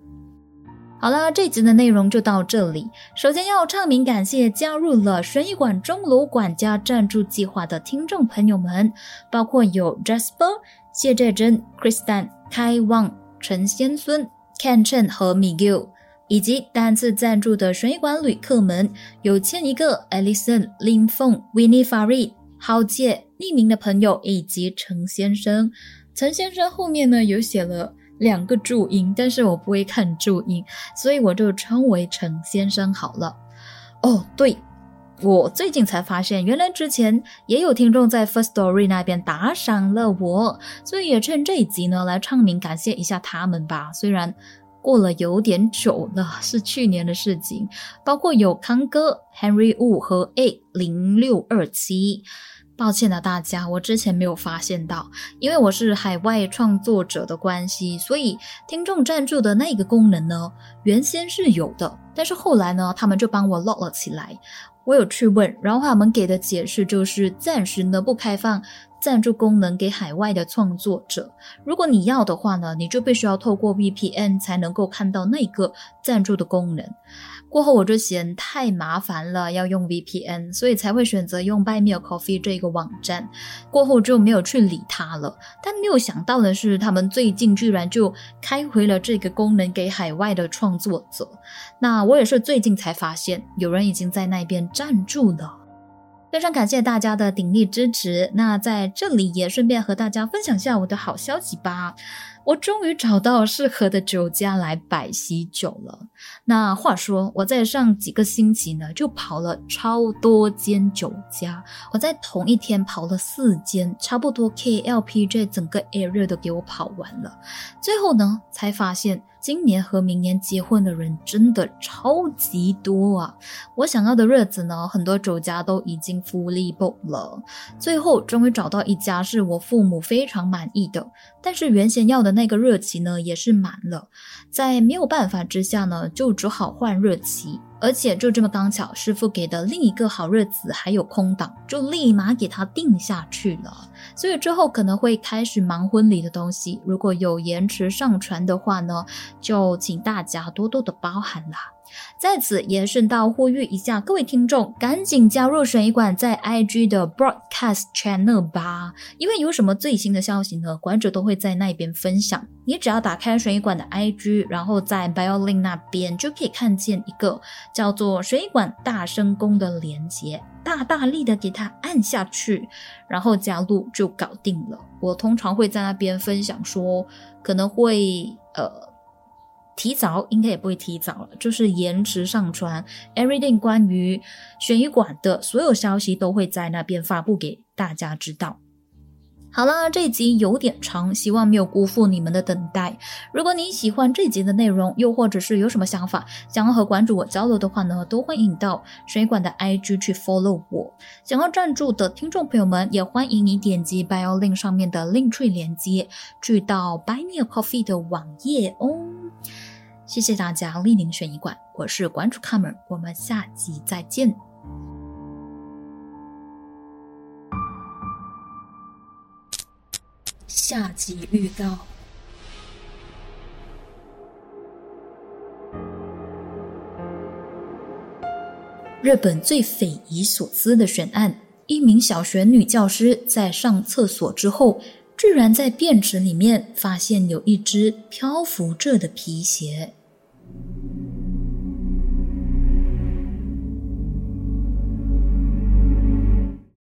好了，这集的内容就到这里。首先要唱名感谢加入了悬疑馆钟楼管家赞助计划的听众朋友们，包括有 Jasper、谢振珍、Kristan、开旺、陈先孙、Ken Chen 和 Miguel，以及单次赞助的悬疑馆旅客们，有签一个 Alison、林凤、Winnie Farid、浩介、匿名的朋友以及陈先生。陈先生后面呢有写了两个注音，但是我不会看注音，所以我就称为陈先生好了。哦，对。我最近才发现，原来之前也有听众在 First Story 那边打赏了我，所以也趁这一集呢来唱名感谢一下他们吧。虽然过了有点久了，是去年的事情。包括有康哥、Henry Wu 和 A 零六二七，抱歉了大家，我之前没有发现到，因为我是海外创作者的关系，所以听众赞助的那个功能呢，原先是有的，但是后来呢，他们就帮我 lock 了起来。我有去问，然后他们给的解释就是暂时呢不开放赞助功能给海外的创作者。如果你要的话呢，你就必须要透过 VPN 才能够看到那个赞助的功能。过后我就嫌太麻烦了，要用 VPN，所以才会选择用 Buy Me a Coffee 这个网站。过后就没有去理它了。但没有想到的是，他们最近居然就开回了这个功能给海外的创作者。那我也是最近才发现，有人已经在那边站住了。非常感谢大家的鼎力支持。那在这里也顺便和大家分享下我的好消息吧。我终于找到适合的酒家来摆喜酒了。那话说，我在上几个星期呢，就跑了超多间酒家，我在同一天跑了四间，差不多 KLPJ 整个 area 都给我跑完了。最后呢，才发现。今年和明年结婚的人真的超级多啊！我想要的日子呢，很多酒家都已经 fully book 了。最后终于找到一家是我父母非常满意的，但是原先要的那个日期呢，也是满了。在没有办法之下呢，就只好换日期。而且就这么刚巧，师傅给的另一个好日子还有空档，就立马给他定下去了。所以之后可能会开始忙婚礼的东西，如果有延迟上传的话呢，就请大家多多的包涵啦。在此也顺道呼吁一下各位听众，赶紧加入水管在 IG 的 Broadcast Channel 吧，因为有什么最新的消息呢，馆主都会在那边分享。你只要打开水管的 IG，然后在 BioLink 那边就可以看见一个叫做水管大声公的连接，大大力的给它按下去，然后加入就搞定了。我通常会在那边分享说，可能会呃。提早应该也不会提早了，就是延迟上传。Everything 关于悬疑馆的所有消息都会在那边发布给大家知道。好了，这集有点长，希望没有辜负你们的等待。如果你喜欢这集的内容，又或者是有什么想法想要和馆主我交流的话呢，都欢迎到悬疑馆的 IG 去 follow 我。想要赞助的听众朋友们，也欢迎你点击 Bio Link 上面的 Link Tree 连接，去到 Buy Me a Coffee 的网页哦。谢谢大家莅临悬疑馆，我是馆主卡门，我们下集再见。下集预告：日本最匪夷所思的悬案，一名小学女教师在上厕所之后，居然在便池里面发现有一只漂浮着的皮鞋。Thank you.